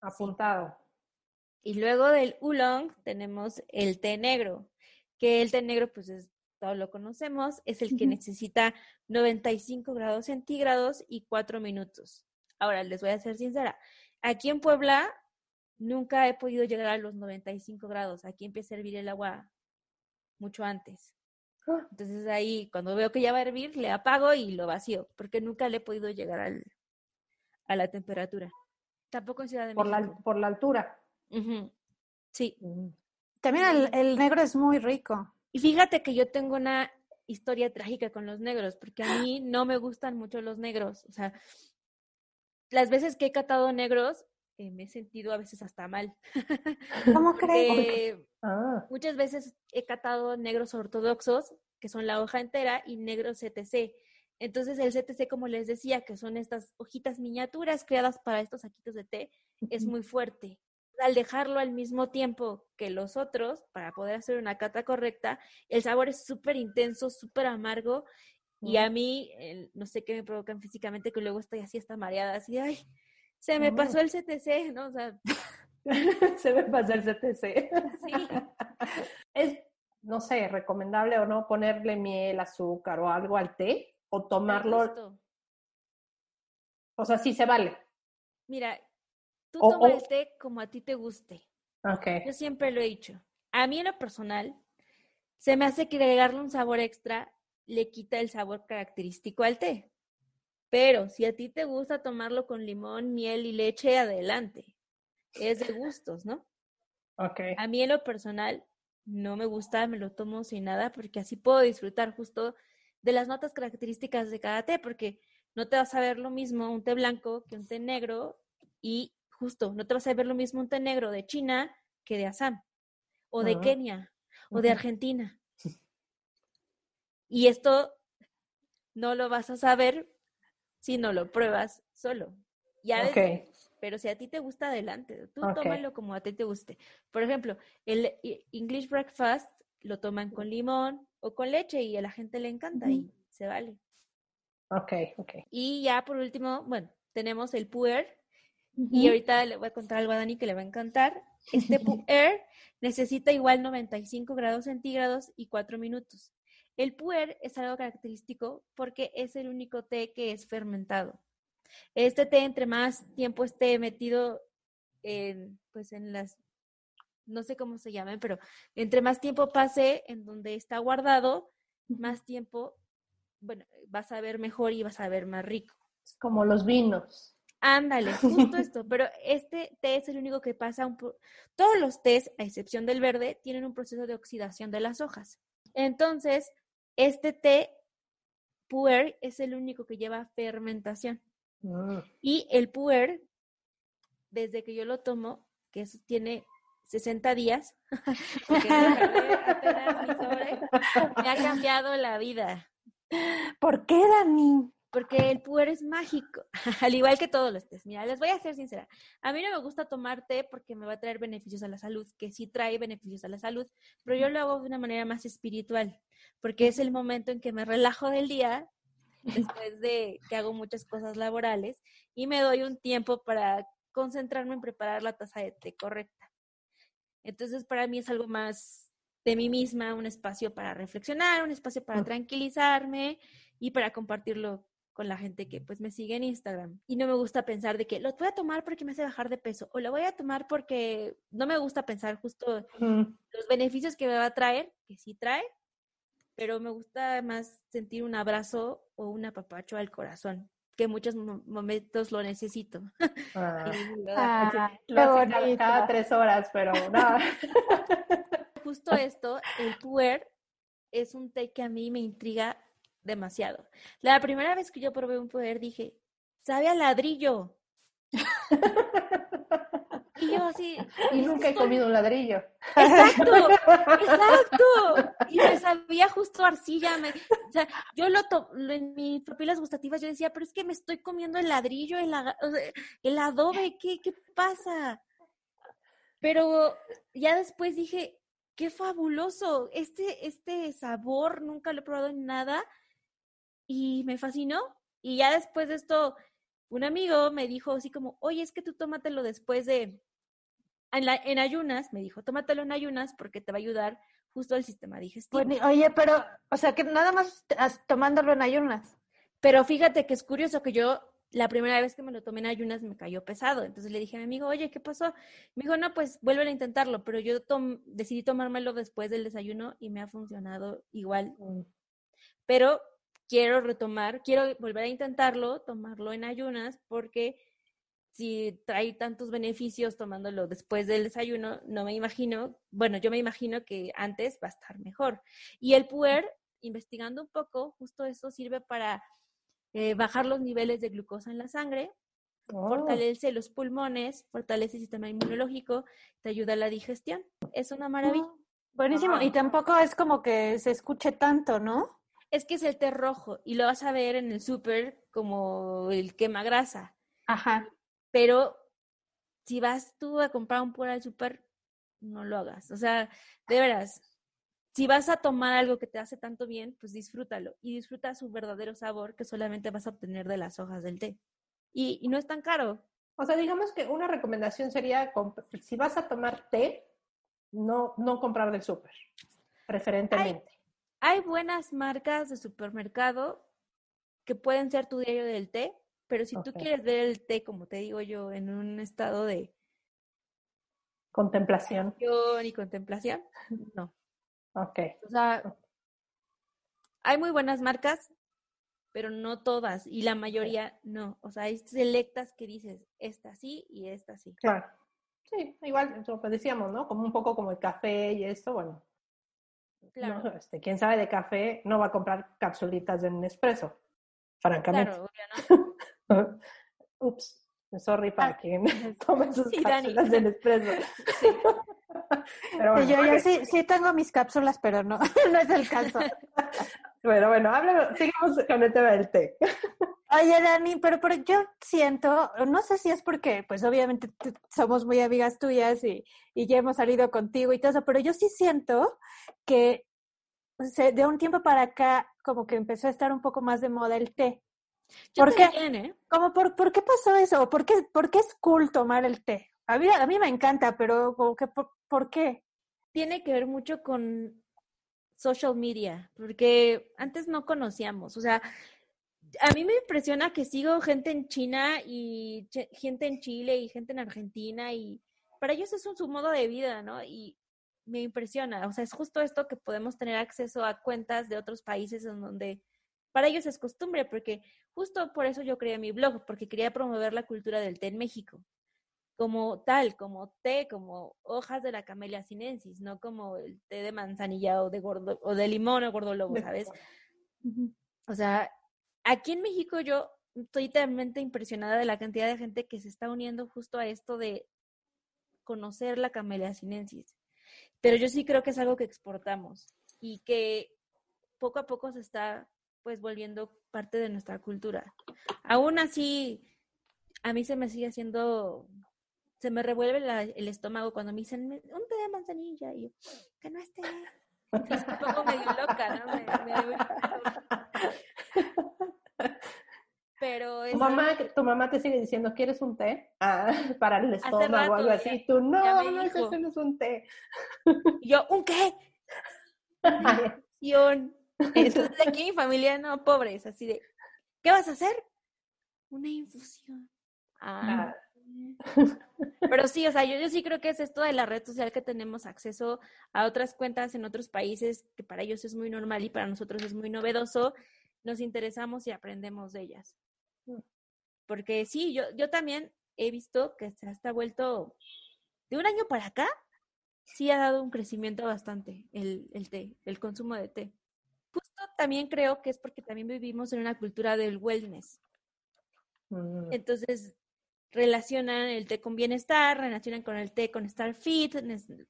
Apuntado. Y luego del oolong tenemos el té negro, que el té negro, pues es, todos lo conocemos, es el que Ujú. necesita 95 grados centígrados y 4 minutos. Ahora, les voy a ser sincera, aquí en Puebla nunca he podido llegar a los 95 grados, aquí empieza a hervir el agua mucho antes. Ah. Entonces ahí, cuando veo que ya va a hervir, le apago y lo vacío, porque nunca le he podido llegar al, a la temperatura. Tampoco en Ciudad de Por la, México. por la altura. Sí. También el, el negro es muy rico. Y fíjate que yo tengo una historia trágica con los negros, porque a mí no me gustan mucho los negros. O sea, las veces que he catado negros, eh, me he sentido a veces hasta mal. ¿Cómo crees? Porque Ah, muchas veces he catado negros ortodoxos, que son la hoja entera, y negros CTC. Entonces el CTC, como les decía, que son estas hojitas miniaturas creadas para estos saquitos de té, es muy fuerte. Al dejarlo al mismo tiempo que los otros, para poder hacer una cata correcta, el sabor es súper intenso, súper amargo, y a mí, no sé qué me provocan físicamente, que luego estoy así, hasta mareada, así, ay, se me pasó el CTC, ¿no? O sea, se me pasa el CTC. sí. Es, no sé, recomendable o no ponerle miel, azúcar o algo al té o tomarlo. O sea, sí se vale. Mira, tú O- toma o- el té como a ti te guste. Ok. Yo siempre lo he dicho. A mí en lo personal, se me hace que agregarle un sabor extra le quita el sabor característico al té. Pero si a ti te gusta tomarlo con limón, miel y leche, adelante. Es de gustos, ¿no? Ok. A mí en lo personal no me gusta, me lo tomo sin nada porque así puedo disfrutar justo de las notas características de cada té, porque no te vas a ver lo mismo un té blanco que un té negro y justo no te vas a ver lo mismo un té negro de China que de Assam o de Ah. Kenia o de. Argentina. Y esto no lo vas a saber si no lo pruebas solo. Ya pero si a ti te gusta, adelante. Tú tómalo como a ti te guste. Por ejemplo, el i- English breakfast lo toman con limón o con leche y a la gente le encanta y se vale. Ok, ok. Y ya por último, bueno, tenemos el puer. Y ahorita le voy a contar algo a Dani que le va a encantar. Este puer necesita igual 95 grados centígrados y 4 minutos. El puer es algo característico porque es el único té que es fermentado. Este té, entre más tiempo esté metido en, pues en las, no sé cómo se llaman, pero entre más tiempo pase en donde está guardado, más tiempo, bueno, vas a ver mejor y vas a ver más rico. Es como los vinos. Ándale, justo esto, pero este té es el único que pasa un todos los tés, a excepción del verde, tienen un proceso de oxidación de las hojas. Entonces, este té puer es el único que lleva fermentación. Mm. Y el puer, desde que yo lo tomo, que eso tiene 60 días, porque me apenas ha cambiado la vida. ¿Por qué, Dani? porque el puer es mágico, al igual que todos los tés. Mira, les voy a ser sincera. A mí no me gusta tomar té porque me va a traer beneficios a la salud, que sí trae beneficios a la salud, pero yo lo hago de una manera más espiritual, porque es el momento en que me relajo del día, después de que hago muchas cosas laborales, y me doy un tiempo para concentrarme en preparar la taza de té correcta. Entonces, para mí es algo más de mí misma, un espacio para reflexionar, un espacio para tranquilizarme y para compartirlo con la gente que pues me sigue en Instagram. Y no me gusta pensar de que lo voy a tomar porque me hace bajar de peso o lo voy a tomar porque no me gusta pensar justo los beneficios que me va a traer, que sí trae, pero me gusta más sentir un abrazo o un apapacho al corazón, que en muchos momentos lo necesito. Ah, Ah, lo hace cada, tres horas, pero nada. Justo esto, el puer es un té que a mí me intriga demasiado. La primera vez que yo probé un puer dije, sabe a ladrillo. Y yo así, y nunca he comido un ladrillo. Exacto, exacto. Y me sabía justo arcilla. me- o sea, yo lo, to- lo- en mis papilas gustativas yo decía, pero es que me estoy comiendo el ladrillo, el, el adobe, ¿qué, ¿qué pasa? Pero ya después dije, qué fabuloso. Este, este sabor nunca lo he probado en nada y me fascinó. Y ya después de esto, un amigo me dijo así como, oye, es que tú tómatelo después de, en, la- en ayunas, me dijo, tómatelo en ayunas porque te va a ayudar justo al sistema digestivo. Bueno, oye, pero, o sea, que nada más tomándolo en ayunas. Pero fíjate que es curioso que yo, la primera vez que me lo tomé en ayunas me cayó pesado. Entonces le dije a mi amigo, oye, ¿qué pasó? Me dijo, no, pues vuelve a intentarlo. Pero yo tom- decidí tomármelo después del desayuno y me ha funcionado igual. Pero quiero retomar, quiero volver a intentarlo, tomarlo en ayunas, porque si trae tantos beneficios tomándolo después del desayuno, no me imagino, bueno, yo me imagino que antes va a estar mejor. Y el puer, investigando un poco, justo eso sirve para eh, bajar los niveles de glucosa en la sangre, Oh, fortalece los pulmones, fortalece el sistema inmunológico, te ayuda a la digestión. Es una maravilla. Mm, Buenísimo. Y tampoco es como que se escuche tanto, ¿no? Es que es el té rojo y lo vas a ver en el súper como el quema grasa. Ajá. Pero si vas tú a comprar un puro al súper, no lo hagas. O sea, de veras, si vas a tomar algo que te hace tanto bien, pues disfrútalo y disfruta su verdadero sabor que solamente vas a obtener de las hojas del té. Y, y no es tan caro. O sea, digamos que una recomendación sería, si vas a tomar té, no, no comprar del súper, preferentemente. Hay buenas marcas de supermercado que pueden ser tu diario del té, pero si tú Ok. quieres ver el té, como te digo yo, en un estado de Contemplación. y contemplación, no. Ok. O sea, hay muy buenas marcas, pero no todas, y la mayoría no. O sea, hay selectas que dices, esta sí y esta sí. Claro. Sí, igual, que decíamos, ¿no? Como un poco como el café y esto, bueno. Claro, no, este, quien sabe de café no va a comprar capsulitas de Nespresso, francamente. claro, obvio, ¿no? Ups, sorry para quien tome sus Sí, cápsulas de Nespresso. Pero bueno, Sí, yo, ok. sí, sí tengo mis cápsulas, pero no, no es el caso. Bueno, bueno, háblame, sigamos con el tema del té. Oye, Dani, pero, pero yo siento, no sé si es porque, pues obviamente somos muy amigas tuyas y, y ya hemos salido contigo y todo eso, pero yo sí siento que de un tiempo para acá como que empezó a estar un poco más de moda el té. Yo ¿Por qué? también, ¿eh? Como por, ¿Por qué pasó eso? ¿Por qué, ¿Por qué es cool tomar el té? A mí, a mí me encanta, pero como que por, ¿por qué? Tiene que ver mucho con social media, porque antes no conocíamos, o sea, a mí me impresiona que sigo gente en China y gente en Chile y gente en Argentina y para ellos es un, su modo de vida, ¿no? Y me impresiona, o sea, es justo esto que podemos tener acceso a cuentas de otros países en donde para ellos es costumbre, porque justo por eso yo creé mi blog, porque quería promover la cultura del té en México, como tal, como té, como hojas de la camelia sinensis, no como el té de manzanilla o de gordo, o de limón o gordolobo, ¿sabes? O sea, aquí en México yo estoy realmente impresionada de la cantidad de gente que se está uniendo justo a esto de conocer la camelia sinensis. Pero yo sí creo que es algo que exportamos y que poco a poco se está pues volviendo parte de nuestra cultura. Aún así, a mí se me sigue haciendo, se me revuelve la- el estómago cuando me dicen, "Me- un té de manzanilla, y yo, que no esté. Entonces me pongo medio loca, ¿no? Me- me- Pero es Tu mamá, tu mamá te sigue diciendo, ¿quieres un té? Ah, para el estómago o algo ya- así. Tú, ya no, me no, dijo. eso no es un té. y yo, ¿un qué? Entonces aquí mi familia, no, pobres, así de, ¿qué vas a hacer? Una infusión. Ah. Pero sí, o sea, yo, yo sí creo que es esto de la red social que tenemos acceso a otras cuentas en otros países, que para ellos es muy normal y para nosotros es muy novedoso, nos interesamos y aprendemos de ellas. Porque sí, yo, yo también he visto que se ha vuelto, de un año para acá, sí ha dado un crecimiento bastante el, el té, el consumo de té. También creo que es porque también vivimos en una cultura del wellness. Mm, Entonces, relacionan el té con bienestar, relacionan con el té con estar fit,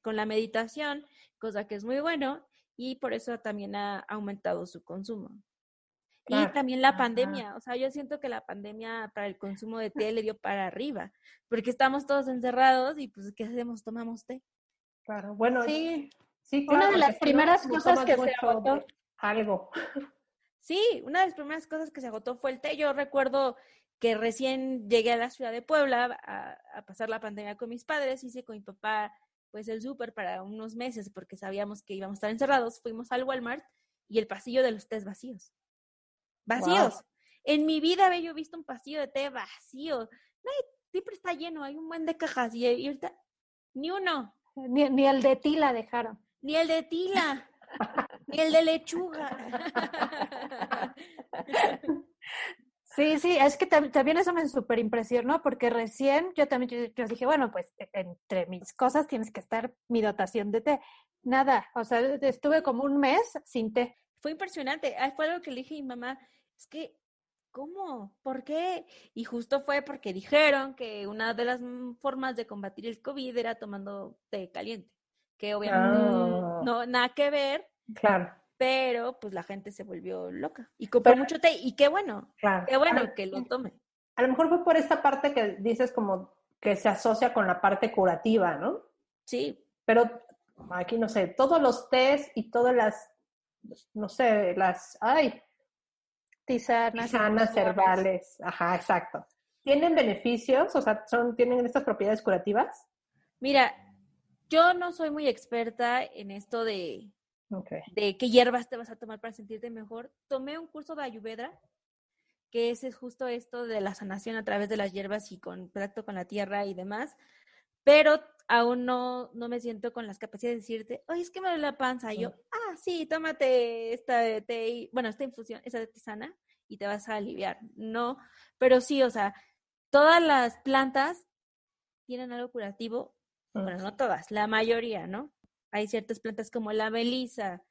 con la meditación, cosa que es muy bueno, y por eso también ha aumentado su consumo. Y Claro. también la Ajá. pandemia, o sea, yo siento que la pandemia para el consumo de té le dio para arriba, porque estamos todos encerrados y pues, ¿qué hacemos? Tomamos té. Claro, bueno, Sí, sí, una claro, de las primeras cosas que se agotó. Algo. Sí, una de las primeras cosas que se agotó fue el té. Yo recuerdo que recién llegué a la ciudad de Puebla a, a pasar la pandemia con mis padres, hice con mi papá pues el súper para unos meses porque sabíamos que íbamos a estar encerrados, fuimos al Walmart y el pasillo de los tés vacíos. Vacíos. En mi vida había yo visto un pasillo de té vacío. No, siempre está lleno, hay un buen de cajas y, y ahorita ni uno, Ni, ni el de ti la dejaron. ni el de tila, ni el de lechuga. Sí, sí, es que tam- también eso me súper impresionó porque recién yo también yo, yo dije, bueno, pues e- entre mis cosas tienes que estar mi dotación de té. Nada, o sea, estuve como un mes sin té. fue impresionante. Ah, Fue algo que le dije a mi mamá, es que, ¿cómo? ¿Por qué? Y justo fue porque dijeron que una de las formas de combatir el COVID era tomando té caliente, que obviamente Ah. no, nada que ver, Claro, pero pues la gente se volvió loca y compró Pero- mucho té y qué bueno, claro. qué bueno A- que lo tome. A lo mejor fue por esta parte que dices como que se asocia con la parte curativa, ¿no? Sí, Pero aquí no sé, todos los tés y todas las, no sé, las, ay, Tisanas. sanas infusiones. herbales, ajá, exacto. ¿Tienen beneficios? O sea, son, ¿tienen estas propiedades curativas? mira, yo no soy muy experta en esto de, De qué hierbas te vas a tomar para sentirte mejor. Tomé un curso de Ayurveda, que ese es justo esto de la sanación a través de las hierbas y con contacto con la tierra y demás, pero aún no, no me siento con las capacidades de decirte, oye, es que me duele la panza. Y yo, ah, sí, tómate esta de té, bueno, esta infusión, esa de tisana, y te vas a aliviar. No, pero sí, o sea, todas las plantas tienen algo curativo, bueno, no todas, la mayoría, ¿no? Hay ciertas plantas como la melisa,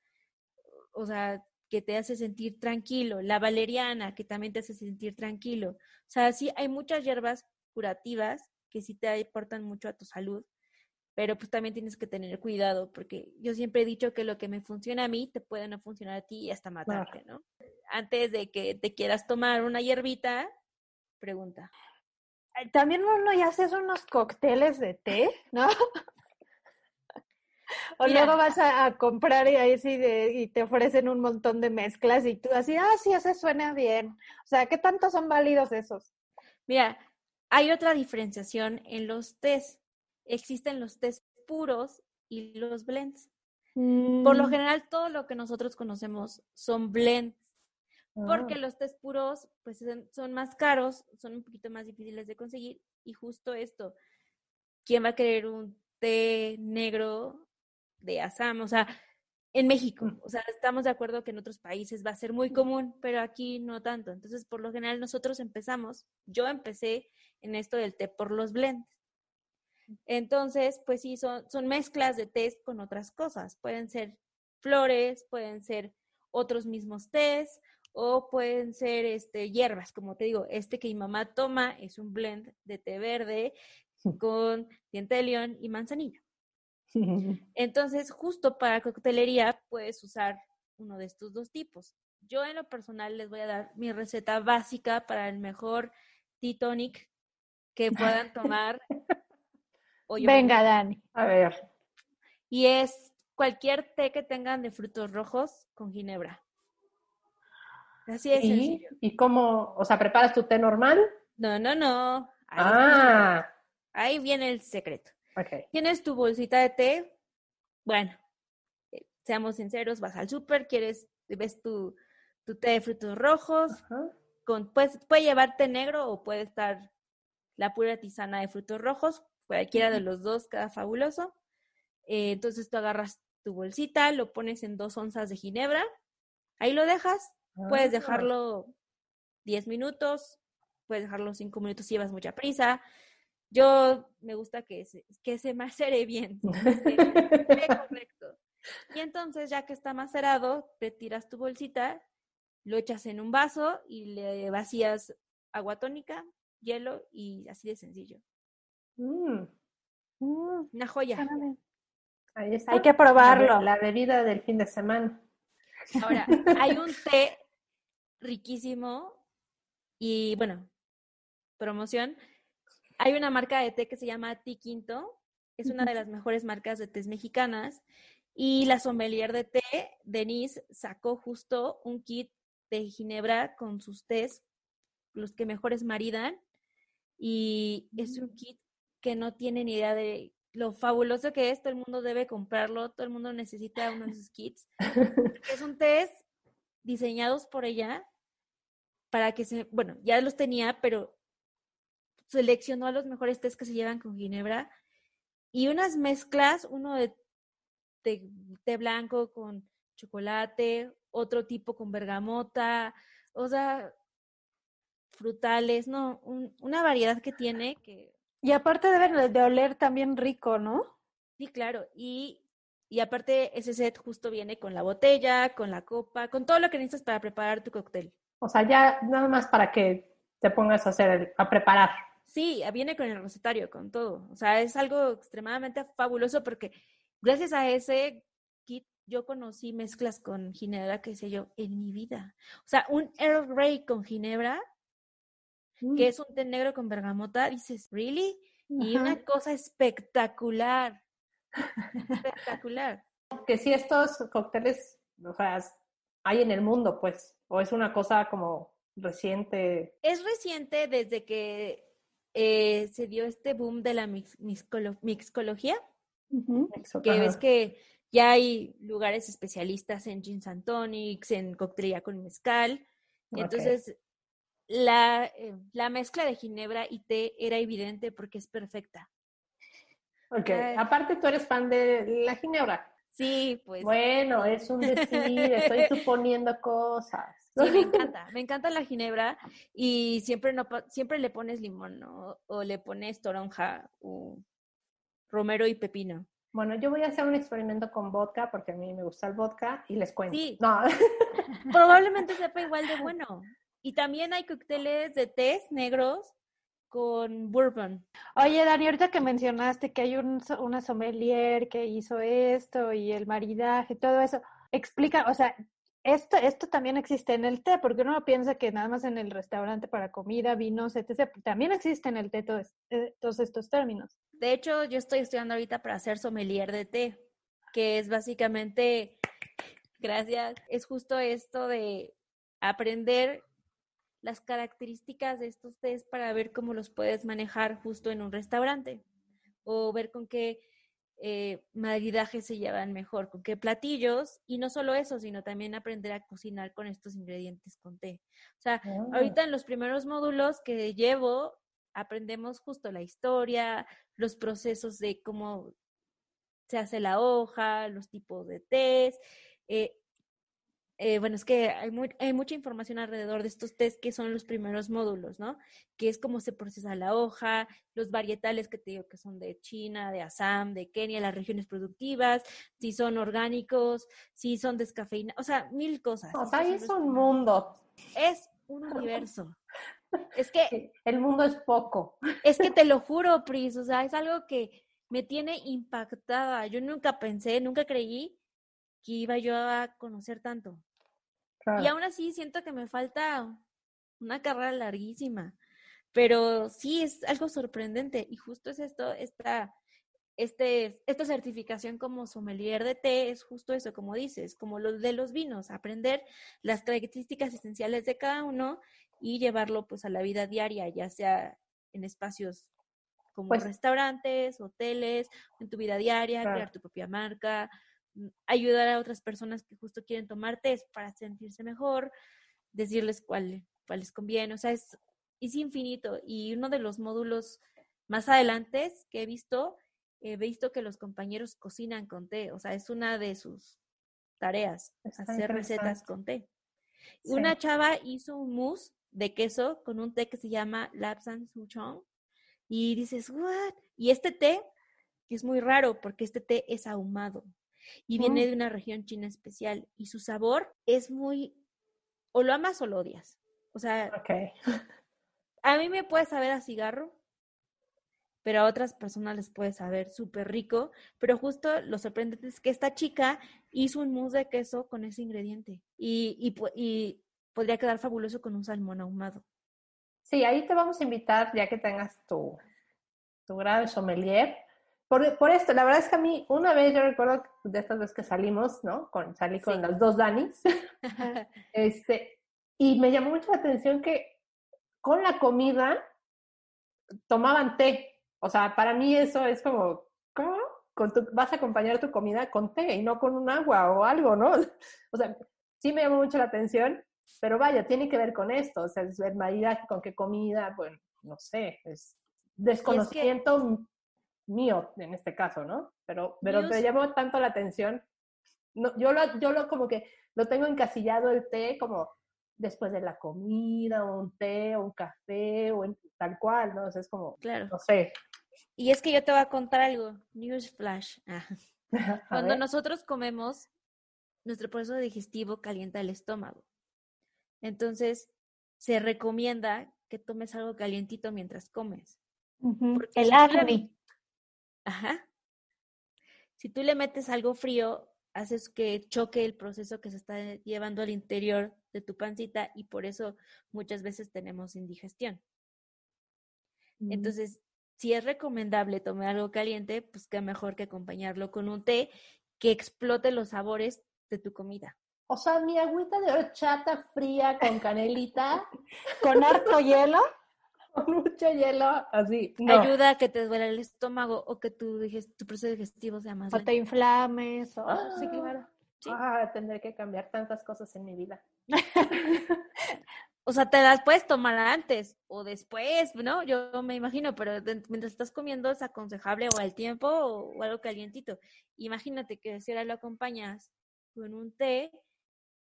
o sea, que te hace sentir tranquilo, la valeriana, que también te hace sentir tranquilo. O sea, sí, hay muchas hierbas curativas que sí te aportan mucho a tu salud, pero pues también tienes que tener cuidado, porque yo siempre he dicho que lo que me funciona a mí te puede no funcionar a ti y hasta matarte, ¿no? Antes de que te quieras tomar una hierbita, pregunta. También uno ya haces unos cócteles de té, ¿no? O Mira. luego vas a, a comprar y ahí sí de- y te ofrecen un montón de mezclas y tú así, ah, sí, ese suena bien. O sea, ¿qué tanto son válidos esos? Mira, hay otra diferenciación en los tés. Existen los tés puros y los blends. Por lo Mm, general, todo lo que nosotros conocemos son blends, porque Ah, los tés puros pues son más caros, son un poquito más difíciles de conseguir y justo esto, ¿quién va a querer un té negro de Assam? O sea, en México, o sea, estamos de acuerdo que en otros países va a ser muy común, pero aquí no tanto. Entonces, por lo general, nosotros empezamos, yo empecé en esto del té por los blends. Entonces, pues sí, son, son mezclas de tés con otras cosas. Pueden ser flores, pueden ser otros mismos tés o pueden ser este, hierbas. Como te digo, este que mi mamá toma es un blend de té verde con diente de león y manzanilla. Entonces, justo para coctelería puedes usar uno de estos dos tipos. yo en lo personal les voy a dar mi receta básica para el mejor tea tonic que puedan tomar. o yo Venga, Dani. A ver. Y es cualquier té que tengan de frutos rojos con ginebra. Así es ¿Y, sencillo. ¿Y cómo? O sea, ¿preparas tu té normal? No, no, no. Ahí, Ah, ahí viene el secreto. Tienes tu bolsita de té. Bueno, eh, seamos sinceros, vas al súper, quieres, ves tu, tu té de frutos rojos, con, pues, puede llevar té negro o puede estar la pura tisana de frutos rojos, cualquiera de los dos, queda fabuloso. Eh, entonces tú agarras tu bolsita, lo pones en dos onzas de ginebra, ahí lo dejas, puedes Ah, dejarlo 10 minutos, puedes dejarlo 5 minutos si llevas mucha prisa. Yo me gusta que se, que se macere bien, que esté correcto. Y entonces, ya que está macerado, retiras tu bolsita, lo echas en un vaso y le vacías agua tónica, hielo y así de sencillo. Mm, Mm, Una joya. ahí está. Hay que probarlo. La bebida del fin de semana. Ahora, hay un té riquísimo y bueno, promoción. Hay una marca de té que se llama Ti Quinto. Es una de las mejores marcas de tés mexicanas. Y la sommelier de té, Denise, sacó justo un kit de ginebra con sus tés, los que mejores maridan. Y es un kit que no tiene ni idea de lo fabuloso que es. Todo el mundo debe comprarlo. Todo el mundo necesita uno de esos kits. Porque son tés diseñados por ella para que se, bueno, ya los tenía, pero seleccionó a los mejores tés que se llevan con ginebra y unas mezclas, uno de, té blanco con chocolate, otro tipo con bergamota, o sea, frutales, no, un- una variedad que tiene que Y aparte deben de oler también rico, ¿no? Sí, claro. Y, y aparte, ese set justo viene con la botella, con la copa, con todo lo que necesitas para preparar tu cóctel. O sea, ya nada más para que te pongas a hacer, el- a preparar. Sí, viene con el recetario, con todo. O sea, es algo extremadamente fabuloso porque gracias a ese kit yo conocí mezclas con ginebra que sé yo en mi vida. O sea, un Earl Grey con ginebra, que es un té negro con bergamota, dices, ¿really? Y una cosa espectacular. Espectacular. Que si estos cócteles, o sea, hay en el mundo, pues, o es una cosa como reciente. Es reciente desde que eh, se dio este boom de la mix- mixcolo- mixcología, que ves que ya hay lugares especialistas en gin and tonics, en coctelería con mezcal. Entonces, la, eh, la mezcla de ginebra y té era evidente porque es perfecta. Ok, aparte tú eres fan de la ginebra. Sí, pues Bueno, es un decir, estoy suponiendo cosas. Sí, me encanta. Me encanta la ginebra y siempre, no, pa- siempre le pones limón, ¿no? O le pones toronja o romero y pepino. Bueno, yo voy a hacer un experimento con vodka porque a mí me gusta el vodka y les cuento. Sí. No, probablemente sepa igual de bueno. Y también hay cócteles de tés negros con bourbon. Oye, Dani, ahorita que mencionaste que hay un, so- una sommelier que hizo esto y el maridaje, todo eso, explica, o sea, esto, esto también existe en el té, porque uno piensa que nada más en el restaurante para comida, vinos, etc. También existe en el té todos, eh, todos estos términos. De hecho, yo estoy estudiando ahorita para ser sommelier de té, que es básicamente, gracias, es justo esto de aprender las características de estos tés para ver cómo los puedes manejar justo en un restaurante o ver con qué eh, maridajes se llevan mejor, con qué platillos y no solo eso, sino también aprender a cocinar con estos ingredientes con té. O sea, ahorita en los primeros módulos que llevo aprendemos justo la historia, los procesos de cómo se hace la hoja, los tipos de tés. eh, eh, bueno, es que hay, hay mucha información alrededor de estos tés que son los primeros módulos, ¿no? Que es cómo se procesa la hoja, los varietales que te digo que son de China, de Assam, de Kenia, las regiones productivas, si son orgánicos, si son descafeinados, o sea, mil cosas. o sea, es un mundo. Es un universo. Es que Sí, El mundo es poco. es que te lo juro, Pris, o sea, es algo que me tiene impactada. Yo nunca pensé, nunca creí que iba yo a conocer tanto. Claro. Y aún así siento que me falta una carrera larguísima. Pero sí es algo sorprendente. Y justo es esto, esta, este, esta certificación como sommelier de té es justo eso, como dices, como lo de los vinos, aprender las características esenciales de cada uno y llevarlo pues a la vida diaria, ya sea en espacios como Pues- restaurantes, hoteles, en tu vida diaria, Claro. crear tu propia marca, ayudar a otras personas que justo quieren tomar té para sentirse mejor, decirles cuál, cuál les conviene, o sea, es, es infinito. Y uno de los módulos más adelante que he visto, he visto que los compañeros cocinan con té, o sea, es una de sus tareas, Está hacer recetas con té. Sí. Una chava hizo un mousse de queso con un té que se llama Lapsang Souchong y dices, ¿what? Y este té que es muy raro porque este té es ahumado y viene de una región china especial y su sabor es muy, o lo amas o lo odias. O sea, Ok. a mí me puede saber a cigarro, pero a otras personas les puede saber súper rico. Pero justo lo sorprendente es que esta chica hizo un mousse de queso con ese ingrediente y, y, y podría quedar fabuloso con un salmón ahumado. Sí, ahí te vamos a invitar ya que tengas tu, tu grado de sommelier. Por, por esto, la verdad es que a mí, una vez yo recuerdo de estas veces que salimos, ¿no? Con, salí con Sí. las dos Danis, este, y me llamó mucho la atención que con la comida tomaban té. O sea, para mí eso es como, ¿cómo? Con tu, vas a acompañar tu comida con té y no con un agua o algo, ¿no? O sea, sí me llamó mucho la atención, pero vaya, tiene que ver con esto, o sea, es el maridaje con qué comida, bueno, no sé, es desconocimiento mío en este caso, ¿no? Pero, pero me llamó tanto la atención. No, yo, lo, yo lo como que lo tengo encasillado el té como después de la comida, o un té, o un café, o en- tal cual, ¿no? O sea, es como, claro. no sé. Y es que yo te voy a contar algo. Newsflash. Ah. Cuando ver. nosotros comemos, nuestro proceso digestivo calienta el estómago. Entonces, se recomienda que tomes algo calientito mientras comes. El acne. Ajá. Si tú le metes algo frío, haces que choque el proceso que se está llevando al interior de tu pancita y por eso muchas veces tenemos indigestión. Entonces, si es recomendable tomar algo caliente, pues qué mejor que acompañarlo con un té que explote los sabores de tu comida. O sea, mi agüita de horchata fría con canelita, Con harto hielo. con mucho hielo, así. No. Ayuda a que te duela el estómago o que tu, proceso digestivo sea más O lento. te inflames. O... Ah, Sí, claro. Sí. Ah, tendré que cambiar tantas cosas en mi vida. O sea, te las puedes tomar antes o después, ¿no? Yo me imagino, pero mientras estás comiendo es aconsejable o al tiempo o, o algo calientito. Imagínate que si ahora lo acompañas con un té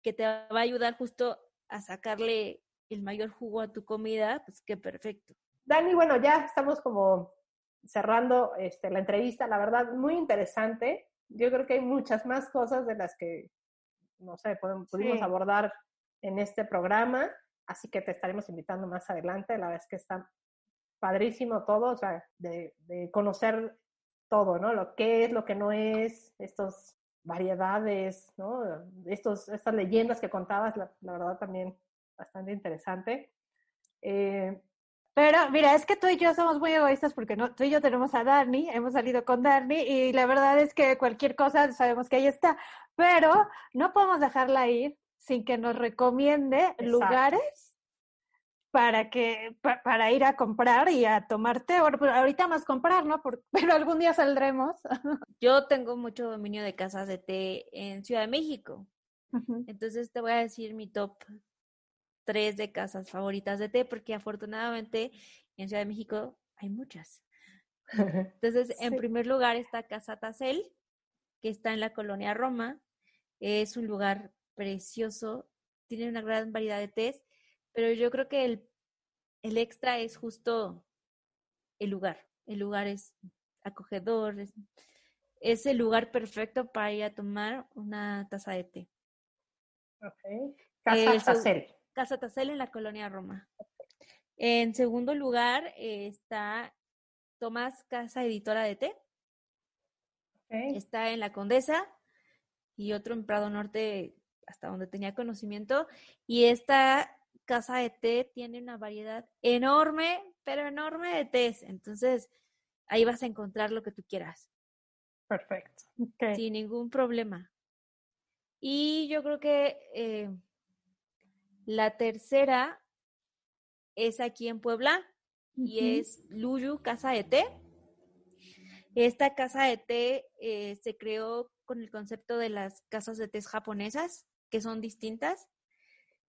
que te va a ayudar justo a sacarle el mayor jugo a tu comida, pues qué perfecto. Dani, bueno, ya estamos como cerrando este, la entrevista, la verdad, muy interesante. Yo creo que hay muchas más cosas de las que, no sé, pudimos Sí. abordar en este programa, así que te estaremos invitando más adelante. La verdad es que está padrísimo todo, o sea, de, de conocer todo, ¿no? Lo que es, lo que no es, estas variedades, ¿no? Estos, estas leyendas que contabas, la, la verdad también bastante interesante. Eh, Pero mira, es que tú y yo somos muy egoístas porque no, tú y yo tenemos a Dani, hemos salido con Dani y la verdad es que cualquier cosa sabemos que ahí está, pero no podemos dejarla ir sin que nos recomiende lugares para que pa- para ir a comprar y a tomarte, bueno, pero ahorita más comprar, ¿no? Por- pero algún día saldremos. Yo tengo mucho dominio de casas de té en Ciudad de México. Entonces te voy a decir mi top tres de casas favoritas de té, porque afortunadamente en Ciudad de México hay muchas. Entonces, en primer lugar está Casa Tacel, que está en la colonia Roma. Es un lugar precioso, tiene una gran variedad de tés, pero yo creo que el, el extra es justo el lugar. El lugar es acogedor, es, es el lugar perfecto para ir a tomar una taza de té. Casa El seg- Tacel. Casa Tacel en la colonia Roma. En segundo lugar eh, está Tomás Casa Editora de Té. Está en la Condesa y otro en Prado Norte hasta donde tenía conocimiento. Y esta casa de té tiene una variedad enorme, pero enorme de tés. Entonces, ahí vas a encontrar lo que tú quieras. Perfecto. Sin ningún problema. Y yo creo que eh, la tercera es aquí en Puebla y es Luyu Casa de Té. Esta casa de té eh, se creó con el concepto de las casas de té japonesas, que son distintas.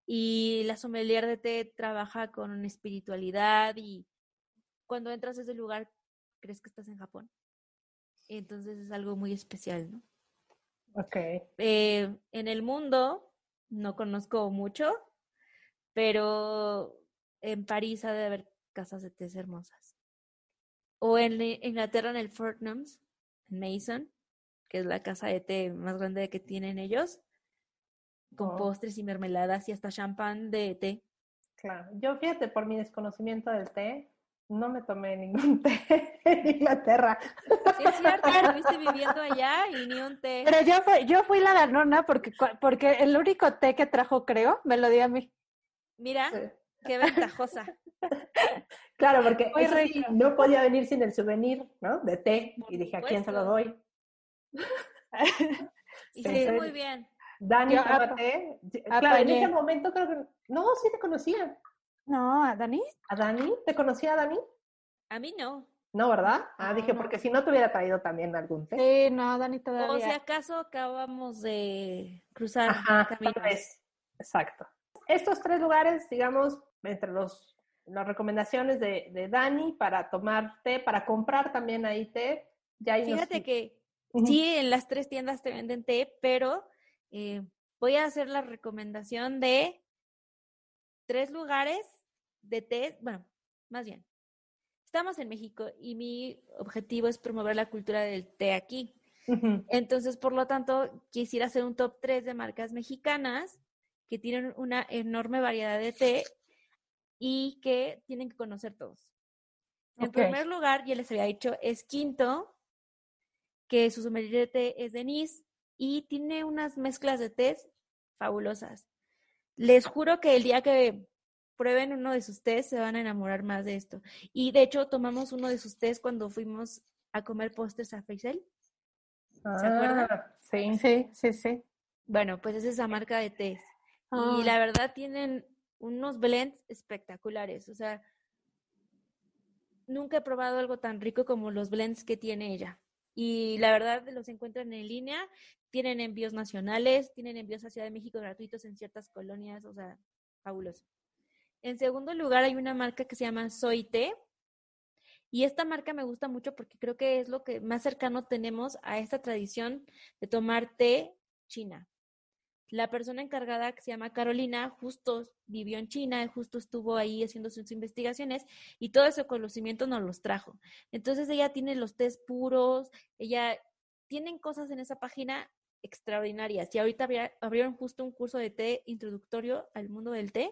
Y la sommelier de té trabaja con espiritualidad y cuando entras a ese lugar crees que estás en Japón. Entonces es algo muy especial, ¿no? Ok. Eh, en el mundo no conozco mucho, pero en París ha de haber casas de té hermosas. O en Inglaterra, en el Fortnums, en Mason, que es la casa de té más grande que tienen ellos, con Oh. postres y mermeladas y hasta champán de té. Claro. Yo, fíjate, por mi desconocimiento del té, no me tomé ningún té en Inglaterra. Sí, es cierto, estuviste viviendo allá y ni un té. Pero yo fui, yo fui la ganona porque, porque el único té que trajo, creo, me lo di a mí. Mira, Sí. qué ventajosa. Claro, porque eso sí, no podía venir sin el souvenir, ¿no? De té. Por y dije, ¿a quién se lo doy? Sí. muy bien. Dani, Yo toma apa- té. Sí, Claro, en ese momento creo que... No, sí te conocía. No, ¿a Dani? ¿A Dani? ¿Te conocía a Dani? A mí no. No, ¿verdad? Ah, No, dije, no. porque si no te hubiera traído también algún té. Sí, no, Dani O si todavía. acaso acabamos de cruzar Ajá, tal caminos. vez. Exacto. Estos tres lugares, digamos, entre los las recomendaciones de, de Dani para tomar té, para comprar también ahí té. Ya ahí nos- Fíjate que sí, en las tres tiendas te venden té, pero eh, voy a hacer la recomendación de tres lugares de té, bueno, más bien. Estamos en México y mi objetivo es promover la cultura del té aquí. Entonces, por lo tanto, quisiera hacer un top 3 de marcas mexicanas que tienen una enorme variedad de té y que tienen que conocer todos. En primer lugar, ya les había dicho, es Quinto, que su sommelier de té es Denise y tiene unas mezclas de tés fabulosas. Les juro que el día que prueben uno de sus tés se van a enamorar más de esto. Y de hecho, tomamos uno de sus tés cuando fuimos a comer postres a Faisal. acuerdan? Ah, Sí. Sí, sí, sí. Bueno, pues es esa marca de tés. Y la verdad tienen unos blends espectaculares. O sea, nunca he probado algo tan rico como los blends que tiene ella. Y la verdad los encuentran en línea, tienen envíos nacionales, tienen envíos a Ciudad de México gratuitos en ciertas colonias, o sea, fabuloso. En segundo lugar hay una marca que se llama Soy Té. Y esta marca me gusta mucho porque creo que es lo que más cercano tenemos a esta tradición de tomar té china. La persona encargada que se llama Carolina justo vivió en China, justo estuvo ahí haciendo sus investigaciones y todo ese conocimiento nos los trajo. Entonces ella tiene los tés puros, ella tienen cosas en esa página extraordinarias. Y ahorita abri- abrieron justo un curso de té introductorio al mundo del té.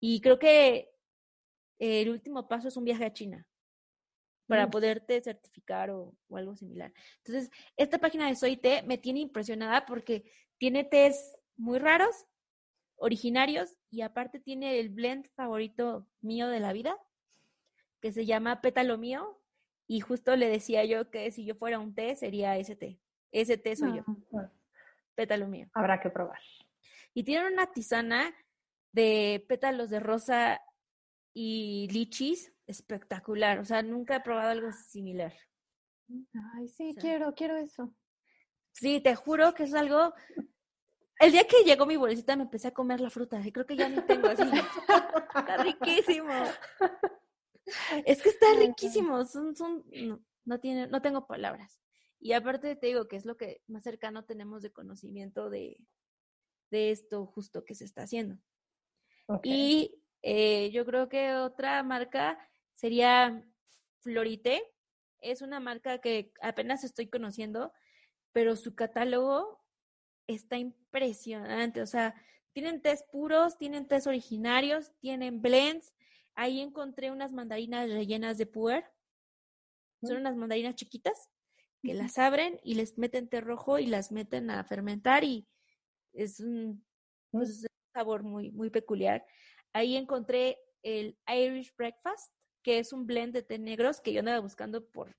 Y creo que el último paso es un viaje a China para poderte certificar o, o algo similar. Entonces, esta página de Soy Té me tiene impresionada porque tiene tés muy raros, originarios, y aparte tiene el blend favorito mío de la vida, que se llama Pétalo Mío, y justo le decía yo que si yo fuera un té, sería ese té. Ese té soy yo, Ah, Pétalo Mío. Habrá que probar. Y tienen una tisana de pétalos de rosa y lichis espectacular. O sea, nunca he probado algo similar. Ay, sí, quiero, quiero eso. Sí, te juro que es algo. El día que llegó mi bolsita me empecé a comer la fruta y creo que ya ni tengo así. Está riquísimo. Es que está riquísimo. Son, son, no, no tiene, no tengo palabras. Y aparte te digo que es lo que más cercano tenemos de conocimiento de, de esto justo que se está haciendo. Y eh, yo creo que otra marca sería Florité. Es una marca que apenas estoy conociendo, pero su catálogo está impresionante. O sea, tienen tés puros, tienen tés originarios, tienen blends. Ahí encontré unas mandarinas rellenas de puer. Son unas mandarinas chiquitas que las abren y les meten té rojo y las meten a fermentar y Es un, pues, es un sabor muy, muy peculiar. Ahí encontré el Irish Breakfast, que es un blend de té negros que yo andaba buscando por,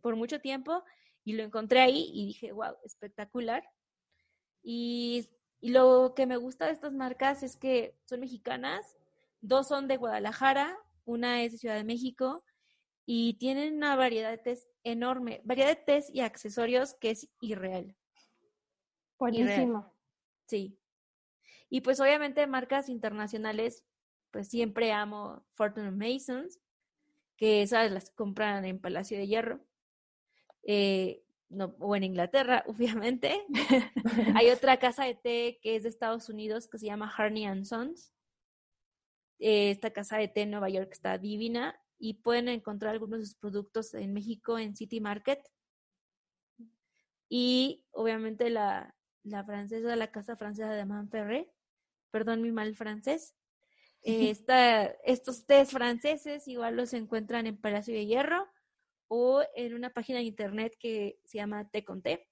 por mucho tiempo y lo encontré ahí y dije, wow, espectacular. Y, y lo que me gusta de estas marcas es que son mexicanas, dos son de Guadalajara, una es de Ciudad de México y tienen una variedad de tés enorme, variedad de tés y accesorios que es irreal. Buenísimo. Sí. Y pues obviamente marcas internacionales, pues siempre amo Fortune Masons, que esas las compran en Palacio de Hierro. Eh, no, o en Inglaterra, obviamente. Hay otra casa de té que es de Estados Unidos que se llama Harney and Sons. Eh, esta casa de té en Nueva York está divina y pueden encontrar algunos de sus productos en México en City Market. Y obviamente la, la francesa, la casa francesa de Manferré, perdón mi mal francés. Eh, esta, estos tés franceses igual los encuentran en Palacio de Hierro o en una página de internet que se llama Té con Té.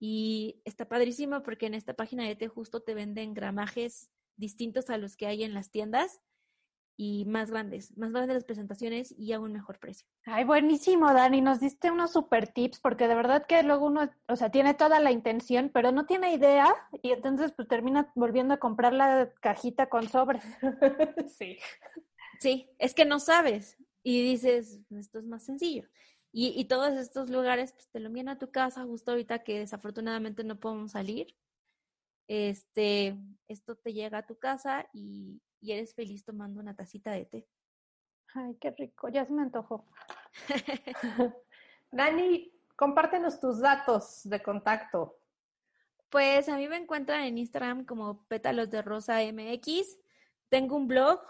Y está padrísimo porque en esta página de té justo te venden gramajes distintos a los que hay en las tiendas y más grandes, más grandes las presentaciones y a un mejor precio. Ay, buenísimo, Dani. Nos diste unos super tips porque de verdad que luego uno, o sea, tiene toda la intención, pero no tiene idea y entonces pues termina volviendo a comprar la cajita con sobres. sí. Sí, es que no sabes y dices, esto es más sencillo. Y, y todos estos lugares pues, te lo envían a tu casa justo ahorita que desafortunadamente no podemos salir. Este, esto te llega a tu casa y, y eres feliz tomando una tacita de té. Ay, qué rico, ya se me antojó. Dani, compártenos tus datos de contacto. Pues a mí me encuentran en Instagram como pétalos de rosa MX. Tengo un blog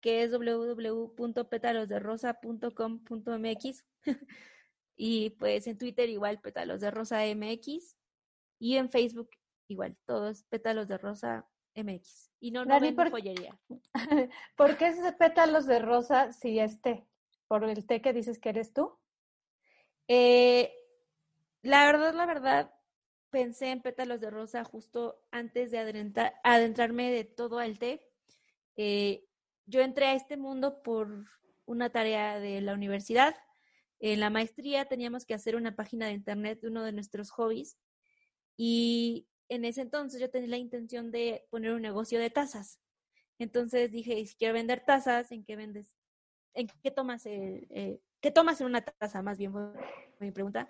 que es www.pétalosderosa.com.mx y pues en Twitter igual pétalos de rosa MX y en Facebook igual, todos pétalos de rosa MX. Y no, no vendo ¿por- joyería. ¿Por qué ese pétalos de rosa si es té? ¿Por el té que dices que eres tú? Eh, la verdad, la verdad, pensé en pétalos de rosa justo antes de adrentra- adentrarme de todo al té. Eh, yo entré a este mundo por una tarea de la universidad. En la maestría teníamos que hacer una página de internet de uno de nuestros hobbies y en ese entonces yo tenía la intención de poner un negocio de tazas. Entonces dije, si quiero vender tazas, ¿en qué vendes? ¿En qué tomas el, eh, qué tomas en una taza? Más bien fue mi pregunta.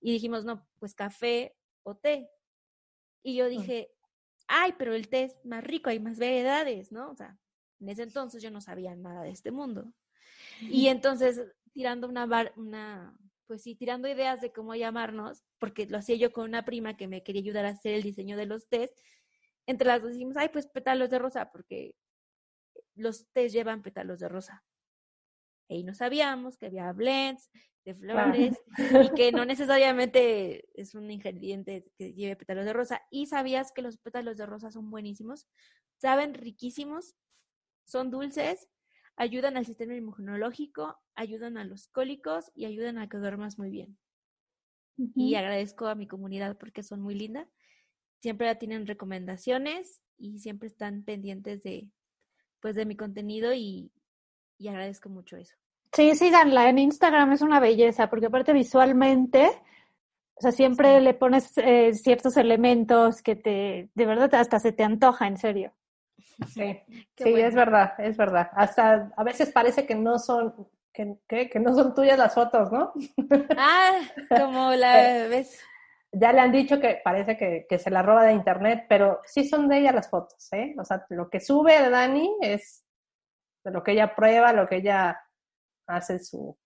Y dijimos, no, pues café o té. Y yo dije, ay, pero el té es más rico, hay más variedades, ¿no? O sea, en ese entonces yo no sabía nada de este mundo. Y entonces, tirando una, bar- una, pues sí, tirando ideas de cómo llamarnos, porque lo hacía yo con una prima que me quería ayudar a hacer el diseño de los tés, entre las dos dijimos, ay, pues pétalos de rosa, porque los tés llevan pétalos de rosa. Y no sabíamos que había blends de flores y que no necesariamente es un ingrediente que lleve pétalos de rosa. Y sabías que los pétalos de rosa son buenísimos, saben riquísimos, son dulces, ayudan al sistema inmunológico, ayudan a los cólicos y ayudan a que duermas muy bien. Y agradezco a mi comunidad porque son muy lindas. Siempre tienen recomendaciones y siempre están pendientes de, pues, de mi contenido y, y agradezco mucho eso. Sí, síganla en Instagram, es una belleza, porque aparte visualmente, o sea, siempre le pones eh, ciertos elementos que te, de verdad, hasta se te antoja, en serio. Sí, sí, bueno. es verdad, es verdad. Hasta a veces parece que no son, que, que, que no son tuyas las fotos, ¿no? Ah, como la vez. Ya le han dicho que parece que, que se la roba de internet, pero sí son de ella las fotos, ¿eh? O sea, lo que sube de Dani es de lo que ella prueba, lo que ella hace su...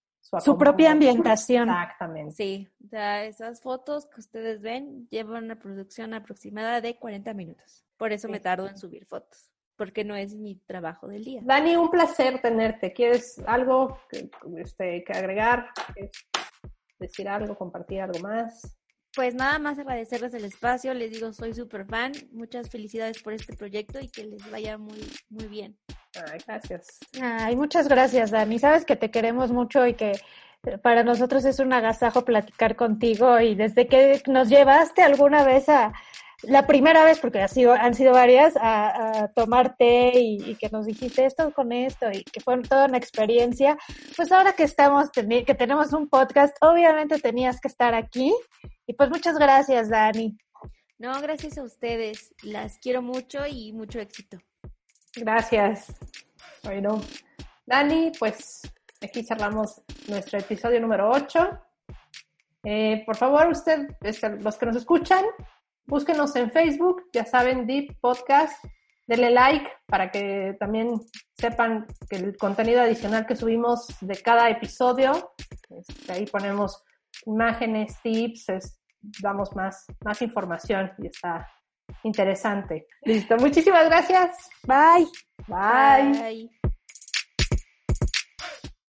Su propia ambientación. Exactamente. Sí, o sea, esas fotos que ustedes ven llevan una producción aproximada de 40 minutos. Por eso me tardo en subir fotos, porque no es mi trabajo del día. Dani, un placer tenerte. ¿Quieres algo que, este, que agregar? ¿Quieres decir algo, compartir algo más? Pues nada más agradecerles el espacio, les digo, soy súper fan, muchas felicidades por este proyecto y que les vaya muy, muy bien. Ay, gracias. Ay, muchas gracias, Dani. Sabes que te queremos mucho y que eh, para nosotros es un agasajo platicar contigo y desde que nos llevaste alguna vez a, la primera vez, porque ha sido, han sido varias, a, a tomar té y, y, que nos dijiste esto con esto y que fue toda una experiencia. Pues ahora que estamos, que tenemos un podcast, obviamente tenías que estar aquí. Y pues muchas gracias, Dani. No, gracias a ustedes. Las quiero mucho y mucho éxito. Gracias. Bueno, Dani, pues aquí cerramos nuestro episodio número 8. Eh, por favor, usted, este, los que nos escuchan, búsquenos en Facebook, ya saben, Deep Podcast, denle like para que también sepan que el contenido adicional que subimos de cada episodio, este, ahí ponemos imágenes, tips, damos más, más información y está interesante. Listo, muchísimas gracias. Bye. Bye. Bye.